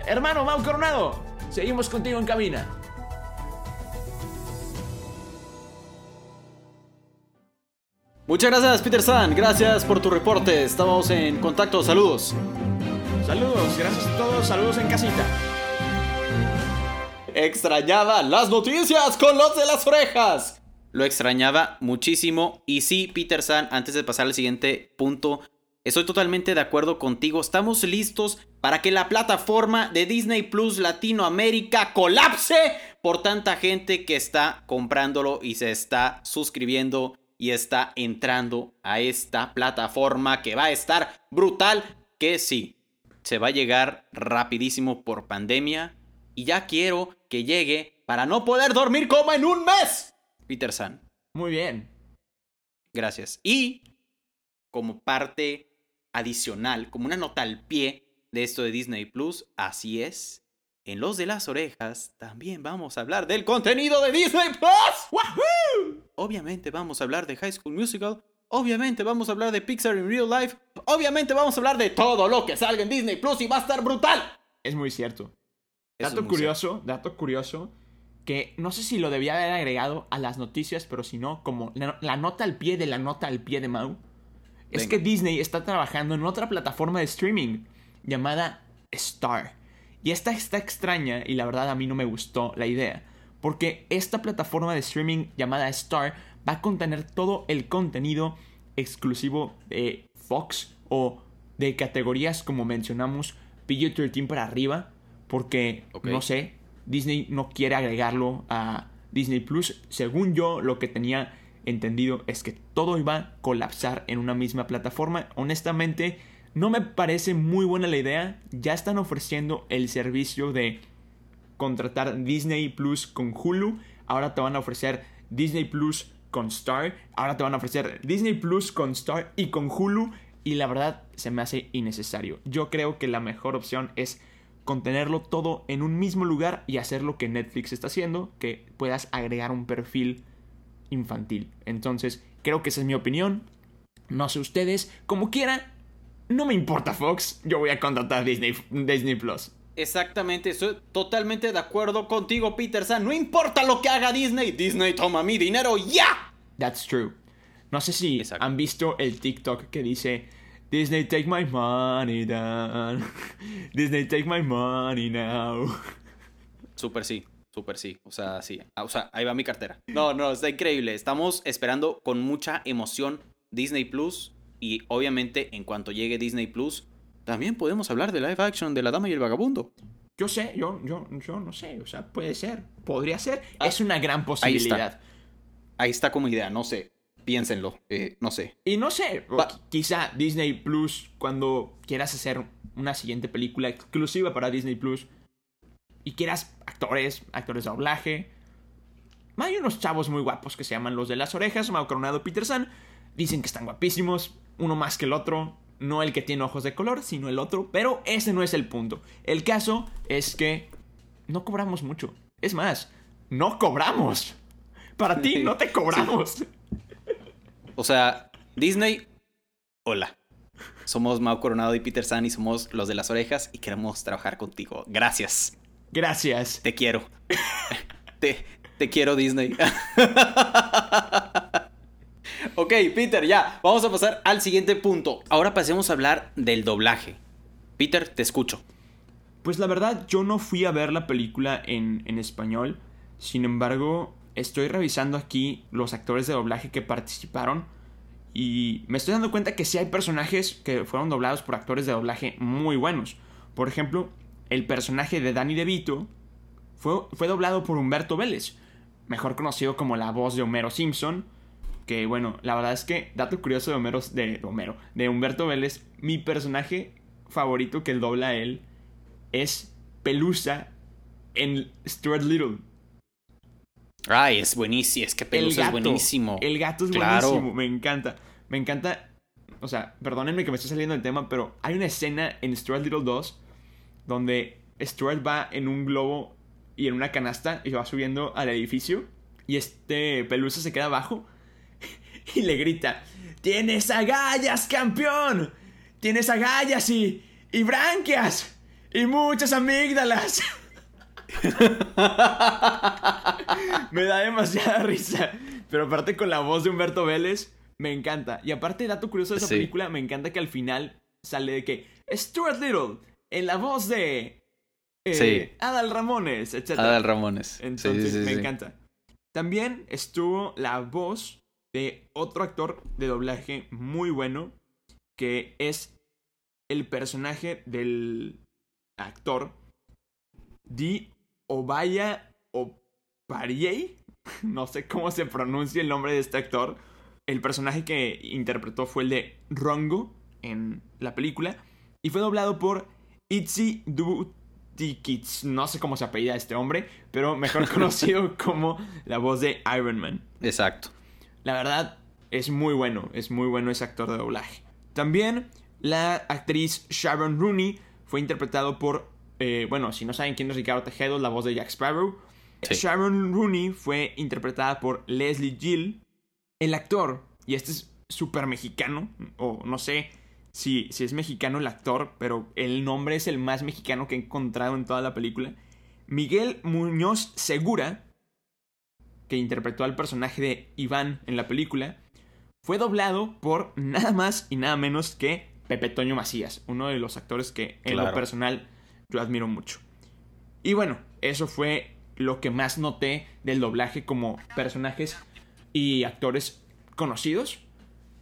Hermano Mau Coronado, seguimos contigo en cabina. Muchas gracias, Peter San. Gracias por tu reporte. Estamos en contacto. Saludos. Saludos, gracias a todos. Saludos en casita. Extrañaba las noticias con los de las orejas. Lo extrañaba muchísimo. Y sí, Peter San, antes de pasar al siguiente punto, estoy totalmente de acuerdo contigo. Estamos listos para que la plataforma de Disney Plus Latinoamérica colapse por tanta gente que está comprándolo y se está suscribiendo y está entrando a esta plataforma que va a estar brutal, que sí, se va a llegar rapidísimo por pandemia y ya quiero que llegue para no poder dormir como en un mes. Peter San. Muy bien. Gracias. Y como parte adicional, como una nota al pie de esto de Disney Plus, así es. En Los de las Orejas también vamos a hablar del contenido de Disney Plus. ¡Wahoo! Obviamente vamos a hablar de High School Musical. Obviamente vamos a hablar de Pixar in Real Life. Obviamente vamos a hablar de todo lo que salga en Disney Plus y va a estar brutal. Es muy cierto. dato curioso, dato curioso, que no sé si lo debía haber agregado a las noticias, pero si no, como la, nota al pie de la nota al pie de Mau, es que Disney está trabajando en otra plataforma de streaming llamada Star. Y esta está extraña y la verdad a mí no me gustó la idea. Porque esta plataforma de streaming llamada Star va a contener todo el contenido exclusivo de Fox o de categorías como mencionamos PG-13 para arriba. Porque, no sé, Disney no quiere agregarlo a Disney Plus. Según yo, lo que tenía entendido es que todo iba a colapsar en una misma plataforma. Honestamente, no me parece muy buena la idea. Ya están ofreciendo el servicio de contratar Disney Plus con Hulu. Ahora te van a ofrecer Disney Plus con Star. Ahora te van a ofrecer Disney Plus con Star y con Hulu. Y la verdad se me hace innecesario. Yo creo que la mejor opción es contenerlo todo en un mismo lugar y hacer lo que Netflix está haciendo, que puedas agregar un perfil infantil. Entonces, creo que esa es mi opinión. No sé ustedes, como quieran, no me importa Fox, yo voy a contratar Disney, Disney Plus. Exactamente, estoy totalmente de acuerdo contigo, Peter San. No importa lo que haga Disney, Disney toma mi dinero ya. That's true. No sé si han visto el TikTok que dice Disney take my money down. [laughs] Disney take my money now. [laughs] Super sí, super sí. O sea, sí. Ah, o sea, ahí va mi cartera. No, no, está increíble. Estamos esperando con mucha emoción Disney Plus. Y obviamente, en cuanto llegue Disney Plus, también podemos hablar de live action de La Dama y el Vagabundo. Yo sé, yo, yo, yo no sé, o sea, puede ser, podría ser. Ah, es una gran posibilidad. Ahí está. ahí está como idea, no sé. Piénsenlo, eh, no sé. Y no sé, quizá Disney Plus, cuando quieras hacer una siguiente película exclusiva para Disney Plus y quieras actores, actores de doblaje. Hay unos chavos muy guapos que se llaman los de las orejas, Mau Coronado Peterson. Dicen que están guapísimos, uno más que el otro, no el que tiene ojos de color, sino el otro, pero ese no es el punto. El caso es que no cobramos mucho. Es más, no cobramos. Para ti no te cobramos. [laughs] O sea, Disney, hola. Somos Mau Coronado y Peter San y somos los de las orejas y queremos trabajar contigo. Gracias. Gracias. Te quiero. [laughs] te, te quiero, Disney. [laughs] ok, Peter, ya. Vamos a pasar al siguiente punto. Ahora pasemos a hablar del doblaje. Peter, te escucho. Pues la verdad, yo no fui a ver la película en, en español. Sin embargo, estoy revisando aquí los actores de doblaje que participaron. Y me estoy dando cuenta que sí hay personajes que fueron doblados por actores de doblaje muy buenos. Por ejemplo, el personaje de Danny DeVito fue, fue doblado por Humberto Vélez, mejor conocido como la voz de Homero Simpson. Que bueno, la verdad es que, dato curioso de Homero, de Homero, de Humberto Vélez, mi personaje favorito que dobla a él es Pelusa en Stuart Little. Ay, es buenísimo, es que Pelusa es buenísimo. El gato es buenísimo, me encanta. Me encanta, o sea, perdónenme que me estoy saliendo del tema, pero hay una escena en Stuart Little 2 donde Stuart va en un globo y en una canasta y va subiendo al edificio y este Pelusa se queda abajo [laughs] y le grita, ¡Tienes agallas, campeón! ¡Tienes agallas y, y branquias! ¡Y muchas amígdalas! [laughs] me da demasiada risa. Pero aparte con la voz de Humberto Vélez, me encanta. Y aparte, dato curioso de esa película, me encanta que al final sale de que Stuart Little, en la voz de eh, Adal Ramones, etc. Adal Ramones. Entonces, me encanta. También estuvo la voz de otro actor de doblaje muy bueno, que es el personaje del actor Di Obaya Opariei. [laughs] No sé cómo se pronuncia el nombre de este actor. El personaje que interpretó fue el de Rongo en la película. Y fue doblado por Itzy Dutikits. No sé cómo se apellida este hombre, pero mejor [laughs] conocido como la voz de Iron Man. Exacto. La verdad, es muy bueno. Es muy bueno ese actor de doblaje. También la actriz Sharon Rooney fue interpretado por eh, bueno, si no saben quién es Ricardo Tejedo, la voz de Jack Sparrow. Sharon Rooney fue interpretada por Leslie Gill. El actor, y este es súper mexicano, o no sé si, si es mexicano el actor, pero el nombre es el más mexicano que he encontrado en toda la película. Miguel Muñoz Segura, que interpretó al personaje de Iván en la película, fue doblado por nada más y nada menos que Pepe Toño Macías, uno de los actores que en lo personal yo admiro mucho. Y bueno, eso fue lo que más noté del doblaje como personajes y actores conocidos.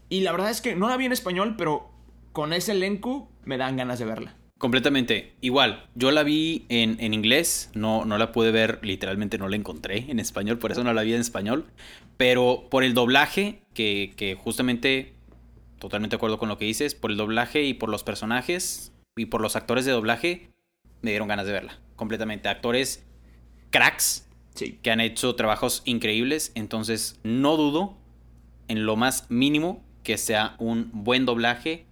Y la verdad es que no la vi en español, pero con ese elenco me dan ganas de verla. Completamente. Igual, yo la vi en, en, inglés, no, no la pude ver, literalmente no la encontré en español, por eso no la vi en español. Pero por el doblaje, que, que justamente, totalmente de acuerdo con lo que dices, por el doblaje y por los personajes y por los actores de doblaje, me dieron ganas de verla. Completamente. Actores cracks sí. que han hecho trabajos increíbles. Entonces, no dudo en lo más mínimo que sea un buen doblaje.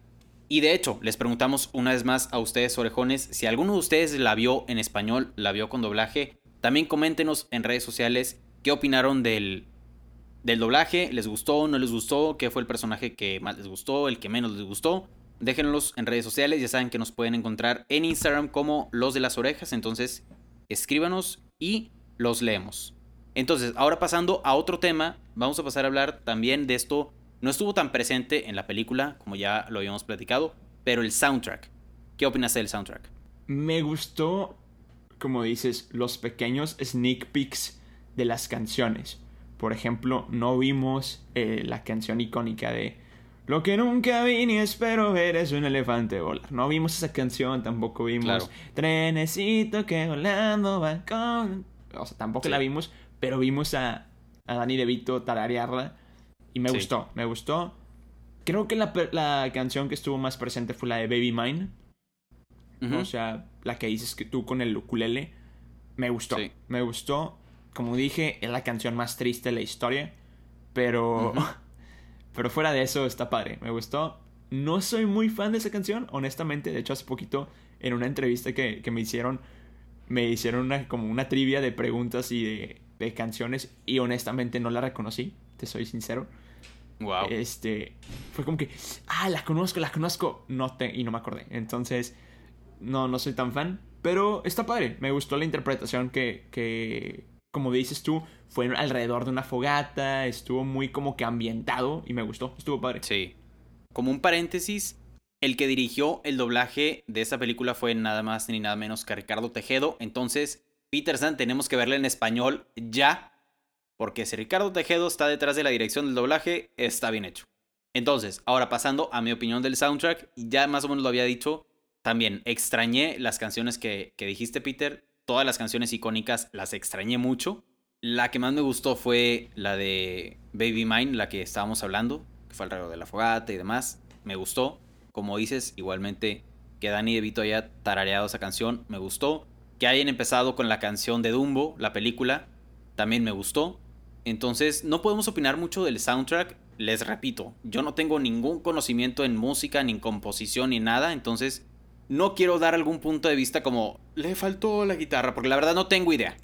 Y de hecho, les preguntamos una vez más a ustedes, orejones, si alguno de ustedes la vio en español, la vio con doblaje. También coméntenos en redes sociales qué opinaron del, del doblaje. ¿Les gustó? ¿No les gustó? ¿Qué fue el personaje que más les gustó? ¿El que menos les gustó? déjenlos en redes sociales, ya saben que nos pueden encontrar en Instagram como los de las orejas, entonces escríbanos y los leemos. Entonces, ahora pasando a otro tema, vamos a pasar a hablar también de esto, no estuvo tan presente en la película como ya lo habíamos platicado, pero el soundtrack. ¿Qué opinas del soundtrack? Me gustó, como dices, los pequeños sneak peeks de las canciones. Por ejemplo, no vimos eh, la canción icónica de lo que nunca vi ni espero ver es un elefante volar. No vimos esa canción, tampoco vimos Trenecito que volando va con... O sea, tampoco la vimos, pero vimos a, a Dani DeVito tararearla y me gustó, me gustó. Creo que la, la, canción que estuvo más presente fue la de Baby Mine. O sea, la que dices que tú con el ukulele. Me gustó, me gustó. Como dije, es la canción más triste de la historia. Pero... [laughs] Pero fuera de eso, está padre. Me gustó. No soy muy fan de esa canción, honestamente. De hecho, hace poquito, en una entrevista que, me hicieron, me hicieron una, como una trivia de preguntas y de, de canciones. Y honestamente no la reconocí, te soy sincero. Wow. Este, fue como que, ah, la conozco, la conozco. No te, y no me acordé. Entonces, no, no soy tan fan. Pero está padre. Me gustó la interpretación que, que como dices tú, fue alrededor de una fogata, estuvo muy como que ambientado y me gustó, estuvo padre. Sí. Como un paréntesis, el que dirigió el doblaje de esta película fue nada más ni nada menos que Ricardo Tejedo. Entonces, Peterson, tenemos que verla en español ya. Porque si Ricardo Tejedo está detrás de la dirección del doblaje, está bien hecho. Entonces, ahora pasando a mi opinión del soundtrack, ya más o menos lo había dicho, también extrañé las canciones que, que dijiste, Peter. Todas las canciones icónicas las extrañé mucho. La que más me gustó fue la de Baby Mine, la que estábamos hablando, que fue alrededor de la fogata y demás. Me gustó. Como dices, igualmente que Danny DeVito haya tarareado esa canción, me gustó. Que hayan empezado con la canción de Dumbo, la película, también me gustó. Entonces, no podemos opinar mucho del soundtrack. Les repito, yo no tengo ningún conocimiento en música, ni en composición, ni nada. Entonces, no quiero dar algún punto de vista como le faltó la guitarra, porque la verdad no tengo idea.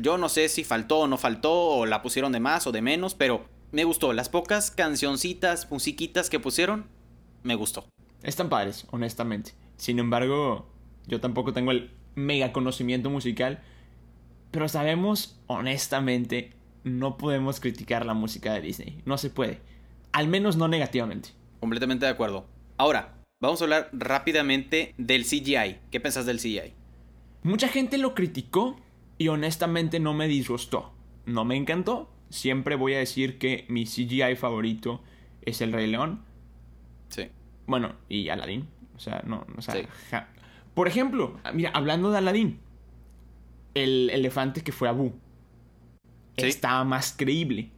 Yo no sé si faltó o no faltó, o la pusieron de más o de menos, pero me gustó. Las pocas cancioncitas, musiquitas que pusieron, me gustó. Están padres, honestamente. Sin embargo, yo tampoco tengo el mega conocimiento musical, pero sabemos, honestamente, no podemos criticar la música de Disney. No se puede. Al menos no negativamente. Completamente de acuerdo. Ahora, vamos a hablar rápidamente del CGI. ¿Qué pensás del CGI? Mucha gente lo criticó y honestamente no me disgustó. No me encantó. Siempre voy a decir que mi CGI favorito es el Rey León. Sí. Bueno, y Aladdin. O sea, no, o sea, Por ejemplo, mira, hablando de Aladdin, el elefante que fue Abu estaba más creíble.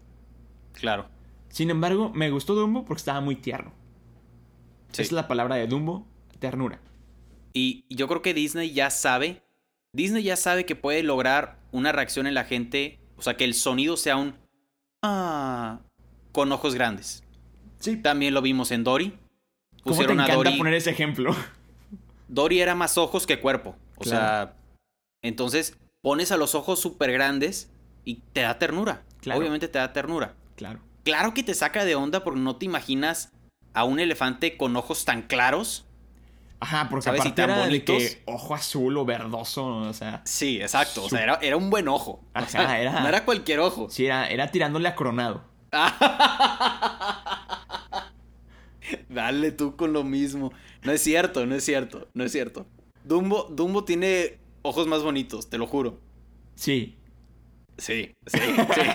Claro. Sin embargo, me gustó Dumbo porque estaba muy tierno. es la palabra de Dumbo, ternura. Y yo creo que Disney ya sabe Disney ya sabe que puede lograr una reacción en la gente, o sea, que el sonido sea un ah con ojos grandes. Sí. También lo vimos en Dory. Pusieron ¿Cómo te encanta poner ese ejemplo? Dory era más ojos que cuerpo. O sea, entonces pones a los ojos súper grandes y te da ternura. Obviamente te da ternura. Claro. Claro que te saca de onda porque no te imaginas a un elefante con ojos tan claros Ajá, porque ¿Sabes? aparte era de que ojo azul o verdoso, o sea... Sí, exacto, o sea, era, era un buen ojo. Ajá, era... No era cualquier ojo. Sí, era, era tirándole a Coronado. [laughs] Dale tú con lo mismo. No es cierto, no es cierto, no es cierto. Dumbo, Dumbo tiene ojos más bonitos, te lo juro. Sí. Sí, sí,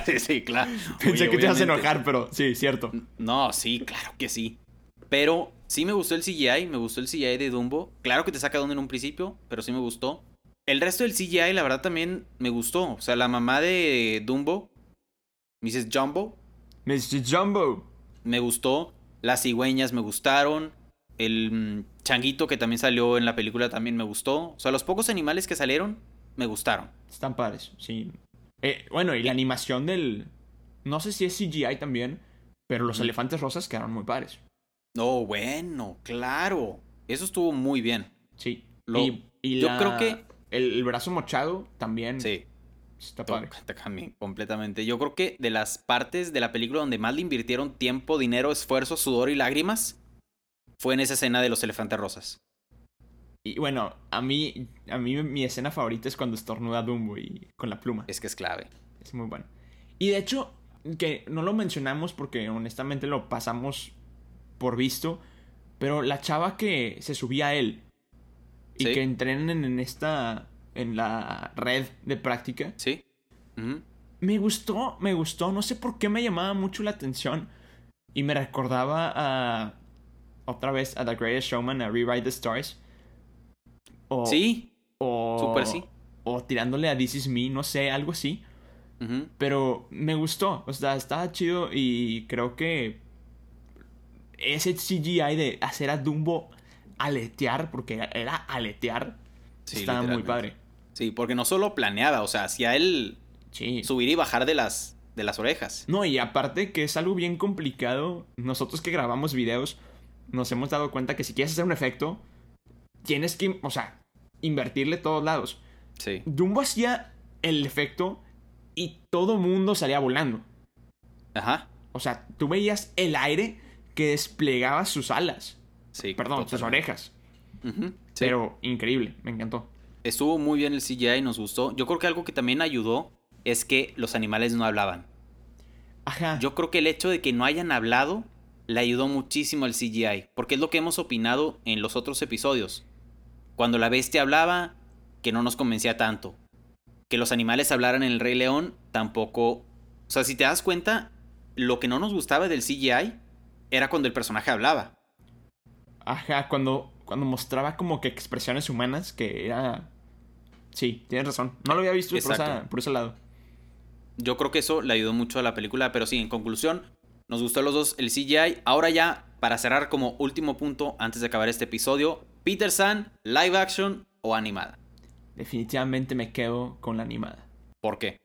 sí, [laughs] sí, claro. Pensé que te ibas a enojar, pero sí, cierto. No, sí, claro que sí. Pero sí me gustó el CGI, me gustó el CGI de Dumbo. Claro que te saca de onda en un principio, pero sí me gustó. El resto del CGI, la verdad, también me gustó. O sea, la mamá de Dumbo, Mrs. Jumbo. Mrs. Jumbo. Me gustó. Las cigüeñas me gustaron. El mm, changuito que también salió en la película también me gustó. O sea, los pocos animales que salieron me gustaron. Están padres, sí. Eh, bueno, y la animación del... No sé si es CGI también, pero los elefantes rosas quedaron muy padres. No, bueno, claro. Eso estuvo muy bien. Sí. y, yo creo que. El, brazo mochado también. Sí. Está padre. [laughs] completamente. Yo creo que de las partes de la película donde más le invirtieron tiempo, dinero, esfuerzo, sudor y lágrimas fue en esa escena de los elefantes rosas. Y bueno, a mí, a mí mi escena favorita es cuando estornuda Dumbo y con la pluma. Es que es clave. Es muy bueno. Y de hecho, que no lo mencionamos porque honestamente lo pasamos por visto, pero la chava que se subía a él y que entrenen en esta, en la red de práctica. Sí. Me gustó, me gustó, no sé por qué me llamaba mucho la atención y me recordaba a, otra vez, a The Greatest Showman, a Rewrite the Stars. O, sí. O, Super sí. O tirándole a This Is Me, no sé, algo así. Pero me gustó, o sea, estaba chido y creo que ese CGI de hacer a Dumbo aletear, porque era aletear, estaba muy padre. Sí, porque no solo planeaba, o sea, hacía él subir y bajar de las, de las orejas. No, y aparte que es algo bien complicado, nosotros que grabamos videos nos hemos dado cuenta que si quieres hacer un efecto, tienes que, o sea, invertirle todos lados. Sí. Dumbo hacía el efecto y todo mundo salía volando. Ajá. O sea, tú veías el aire que desplegaba sus alas. Sí, Perdón, sus orejas. Pero increíble, me encantó. Estuvo muy bien el CGI y nos gustó. Yo creo que algo que también ayudó es que los animales no hablaban. Ajá. Yo creo que el hecho de que no hayan hablado le ayudó muchísimo al CGI, porque es lo que hemos opinado en los otros episodios. Cuando la bestia hablaba, que no nos convencía tanto. Que los animales hablaran en el Rey León, tampoco... O sea, si te das cuenta, lo que no nos gustaba del CGI era cuando el personaje hablaba. Ajá, cuando, cuando mostraba como que expresiones humanas, que era... Sí, tienes razón. No lo había visto por, esa, por, ese lado. Yo creo que eso le ayudó mucho a la película, pero sí, en conclusión, nos gustó los dos el CGI. Ahora ya, para cerrar como último punto, antes de acabar este episodio, Peter San, live action o animada. Definitivamente me quedo con la animada. ¿Por qué?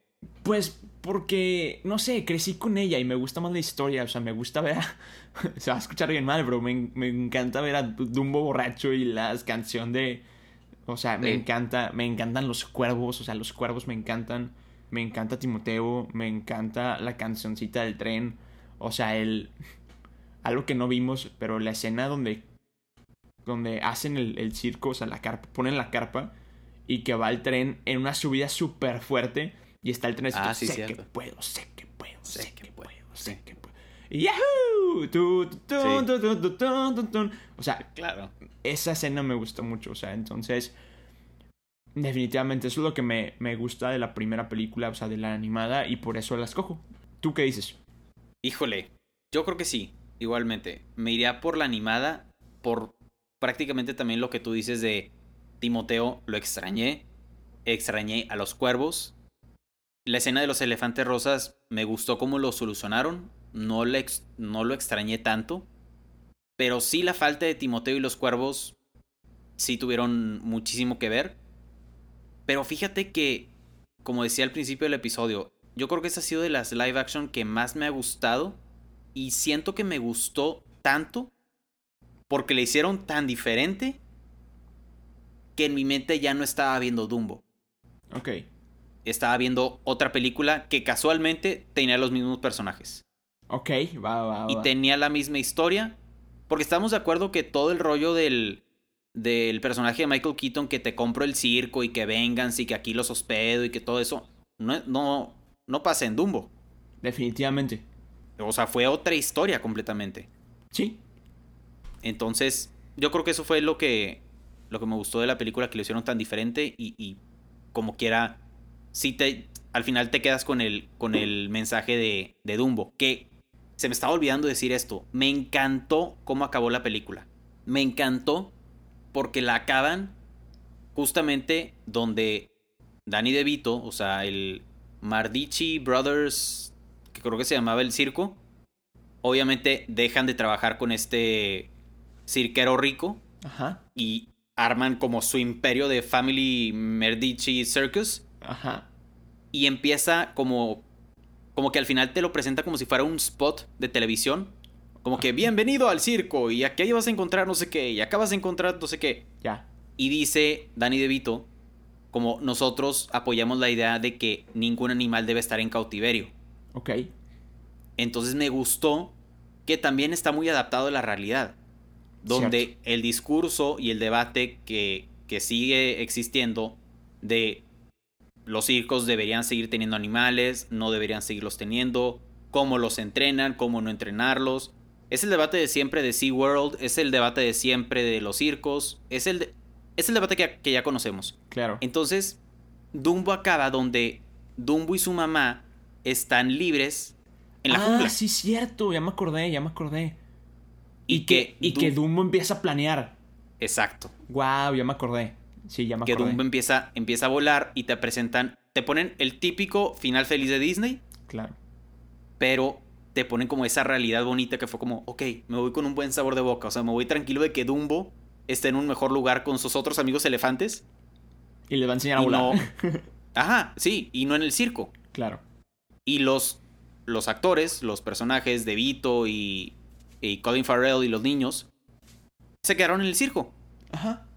Pues porque, no sé, crecí con ella y me gusta más la historia. O sea, me gusta ver a... [laughs] Se va a escuchar bien mal, bro. Me, encanta ver a Dumbo borracho y la canción de... O sea, me encanta, me encantan los cuervos. O sea, los cuervos me encantan. Me encanta Timoteo. Me encanta la cancioncita del tren. O sea, el... Algo que no vimos, pero la escena donde... Donde hacen el, el circo, o sea, la carpa, ponen la carpa y que va el tren en una subida súper fuerte y está el tren ah, sí, sé que puedo, sé que puedo, sé, que, puedo, sé que puedo. ¡Yahoo! o sea, claro. Esa escena me gustó mucho, o sea, entonces definitivamente eso es lo que me, me gusta de la primera película, o sea, de la animada y por eso la escojo. ¿Tú qué dices? Híjole, yo creo que sí, igualmente. Me iría por la animada, por prácticamente también lo que tú dices de Timoteo, lo extrañé, extrañé a los cuervos, la escena de los elefantes rosas me gustó cómo lo solucionaron. No, no lo extrañé tanto. Pero sí la falta de Timoteo y los cuervos sí tuvieron muchísimo que ver. Pero fíjate que, como decía al principio del episodio, yo creo que esa ha sido de las live action que más me ha gustado. Y siento que me gustó tanto porque le hicieron tan diferente que en mi mente ya no estaba viendo Dumbo. Ok estaba viendo otra película que casualmente tenía los mismos personajes. Ok, va, va, va. Y tenía la misma historia. Porque estamos de acuerdo que todo el rollo del, del personaje de Michael Keaton, que te compro el circo y que vengan, y que aquí los hospedo y que todo eso, no, no, no pasa en Dumbo. Definitivamente. O sea, fue otra historia completamente. Sí. Entonces, yo creo que eso fue lo que, lo que me gustó de la película, que lo hicieron tan diferente y, y como quiera si te, al final te quedas con el, con el mensaje de, de Dumbo. Que se me estaba olvidando decir esto. Me encantó cómo acabó la película. Me encantó porque la acaban justamente donde Danny DeVito, o sea, el Mardici Brothers, que creo que se llamaba el circo, obviamente dejan de trabajar con este cirquero rico Ajá. y arman como su imperio de Family Medici Circus Ajá. Y empieza como. Como que al final te lo presenta como si fuera un spot de televisión. Como que bienvenido al circo. Y aquí vas a encontrar no sé qué. Y acá vas a encontrar no sé qué. Ya. Y dice Danny DeVito. Como nosotros apoyamos la idea de que ningún animal debe estar en cautiverio. Ok. Entonces me gustó que también está muy adaptado a la realidad. Donde el discurso y el debate que, que sigue existiendo de los circos deberían seguir teniendo animales, no deberían seguirlos teniendo, cómo los entrenan, cómo no entrenarlos. Es el debate de siempre de SeaWorld, es el debate de siempre de los circos, es el, es el debate que, ya conocemos. Claro. Entonces, Dumbo acaba donde Dumbo y su mamá están libres en la ah, sí, cierto, ya me acordé, ya me acordé. Y, que, y que Dumbo empieza a planear. Exacto. Wow, ya me acordé. Sí, ya me Que Dumbo empieza, empieza a volar y te presentan, te ponen el típico final feliz de Disney. Claro. Pero te ponen como esa realidad bonita que fue como, ok, me voy con un buen sabor de boca. O sea, me voy tranquilo de que Dumbo esté en un mejor lugar con sus otros amigos elefantes. Y le va a enseñar a volar. [laughs] Ajá, sí, y no en el circo. Claro. Y los, los actores, los personajes de Vito y, y Colin Farrell y los niños, se quedaron en el circo.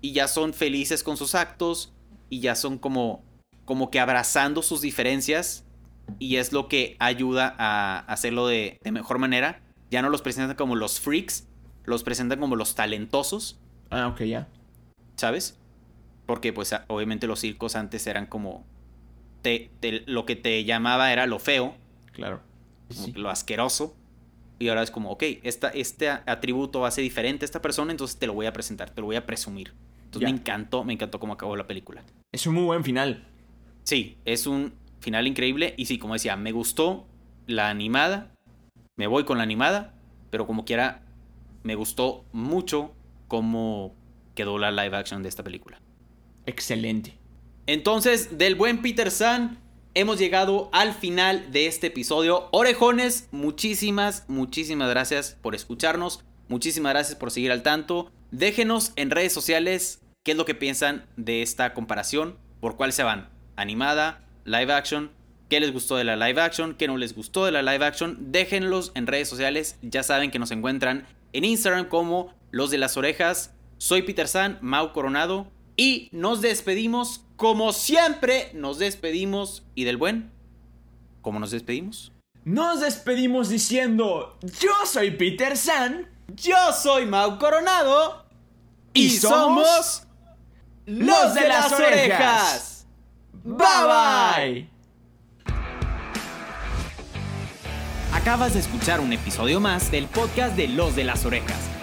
Y ya son felices con sus actos y ya son como, como que abrazando sus diferencias y es lo que ayuda a hacerlo de, mejor manera. Ya no los presentan como los freaks, los presentan como los talentosos. Ah, ok, ya. ¿Sabes? Porque pues obviamente los circos antes eran como... Te, lo que te llamaba era lo feo. Claro. Lo asqueroso. y ahora es como, ok, esta, este atributo hace diferente a esta persona, entonces te lo voy a presentar, te lo voy a presumir. Entonces me encantó, me encantó cómo acabó la película. Es un muy buen final. Sí, es un final increíble y sí, como decía, me gustó la animada, me voy con la animada, pero como quiera, me gustó mucho cómo quedó la live action de esta película. Excelente. Entonces, del buen Peter San, hemos llegado al final de este episodio. Orejones, muchísimas, muchísimas gracias por escucharnos. Muchísimas gracias por seguir al tanto. Déjenos en redes sociales qué es lo que piensan de esta comparación. ¿Por cuál se van? ¿Animada? ¿Live action? ¿Qué les gustó de la live action? ¿Qué no les gustó de la live action? Déjenlos en redes sociales. Ya saben que nos encuentran en Instagram como Los de las Orejas. Soy Peter San, Mau Coronado. Y nos despedimos como siempre nos despedimos. ¿Y del buen? ¿Cómo nos despedimos? Nos despedimos diciendo, yo soy Peter San. Yo soy Mau Coronado. Y somos los de las orejas. Bye bye. Acabas de escuchar un episodio más del podcast de Los de las Orejas.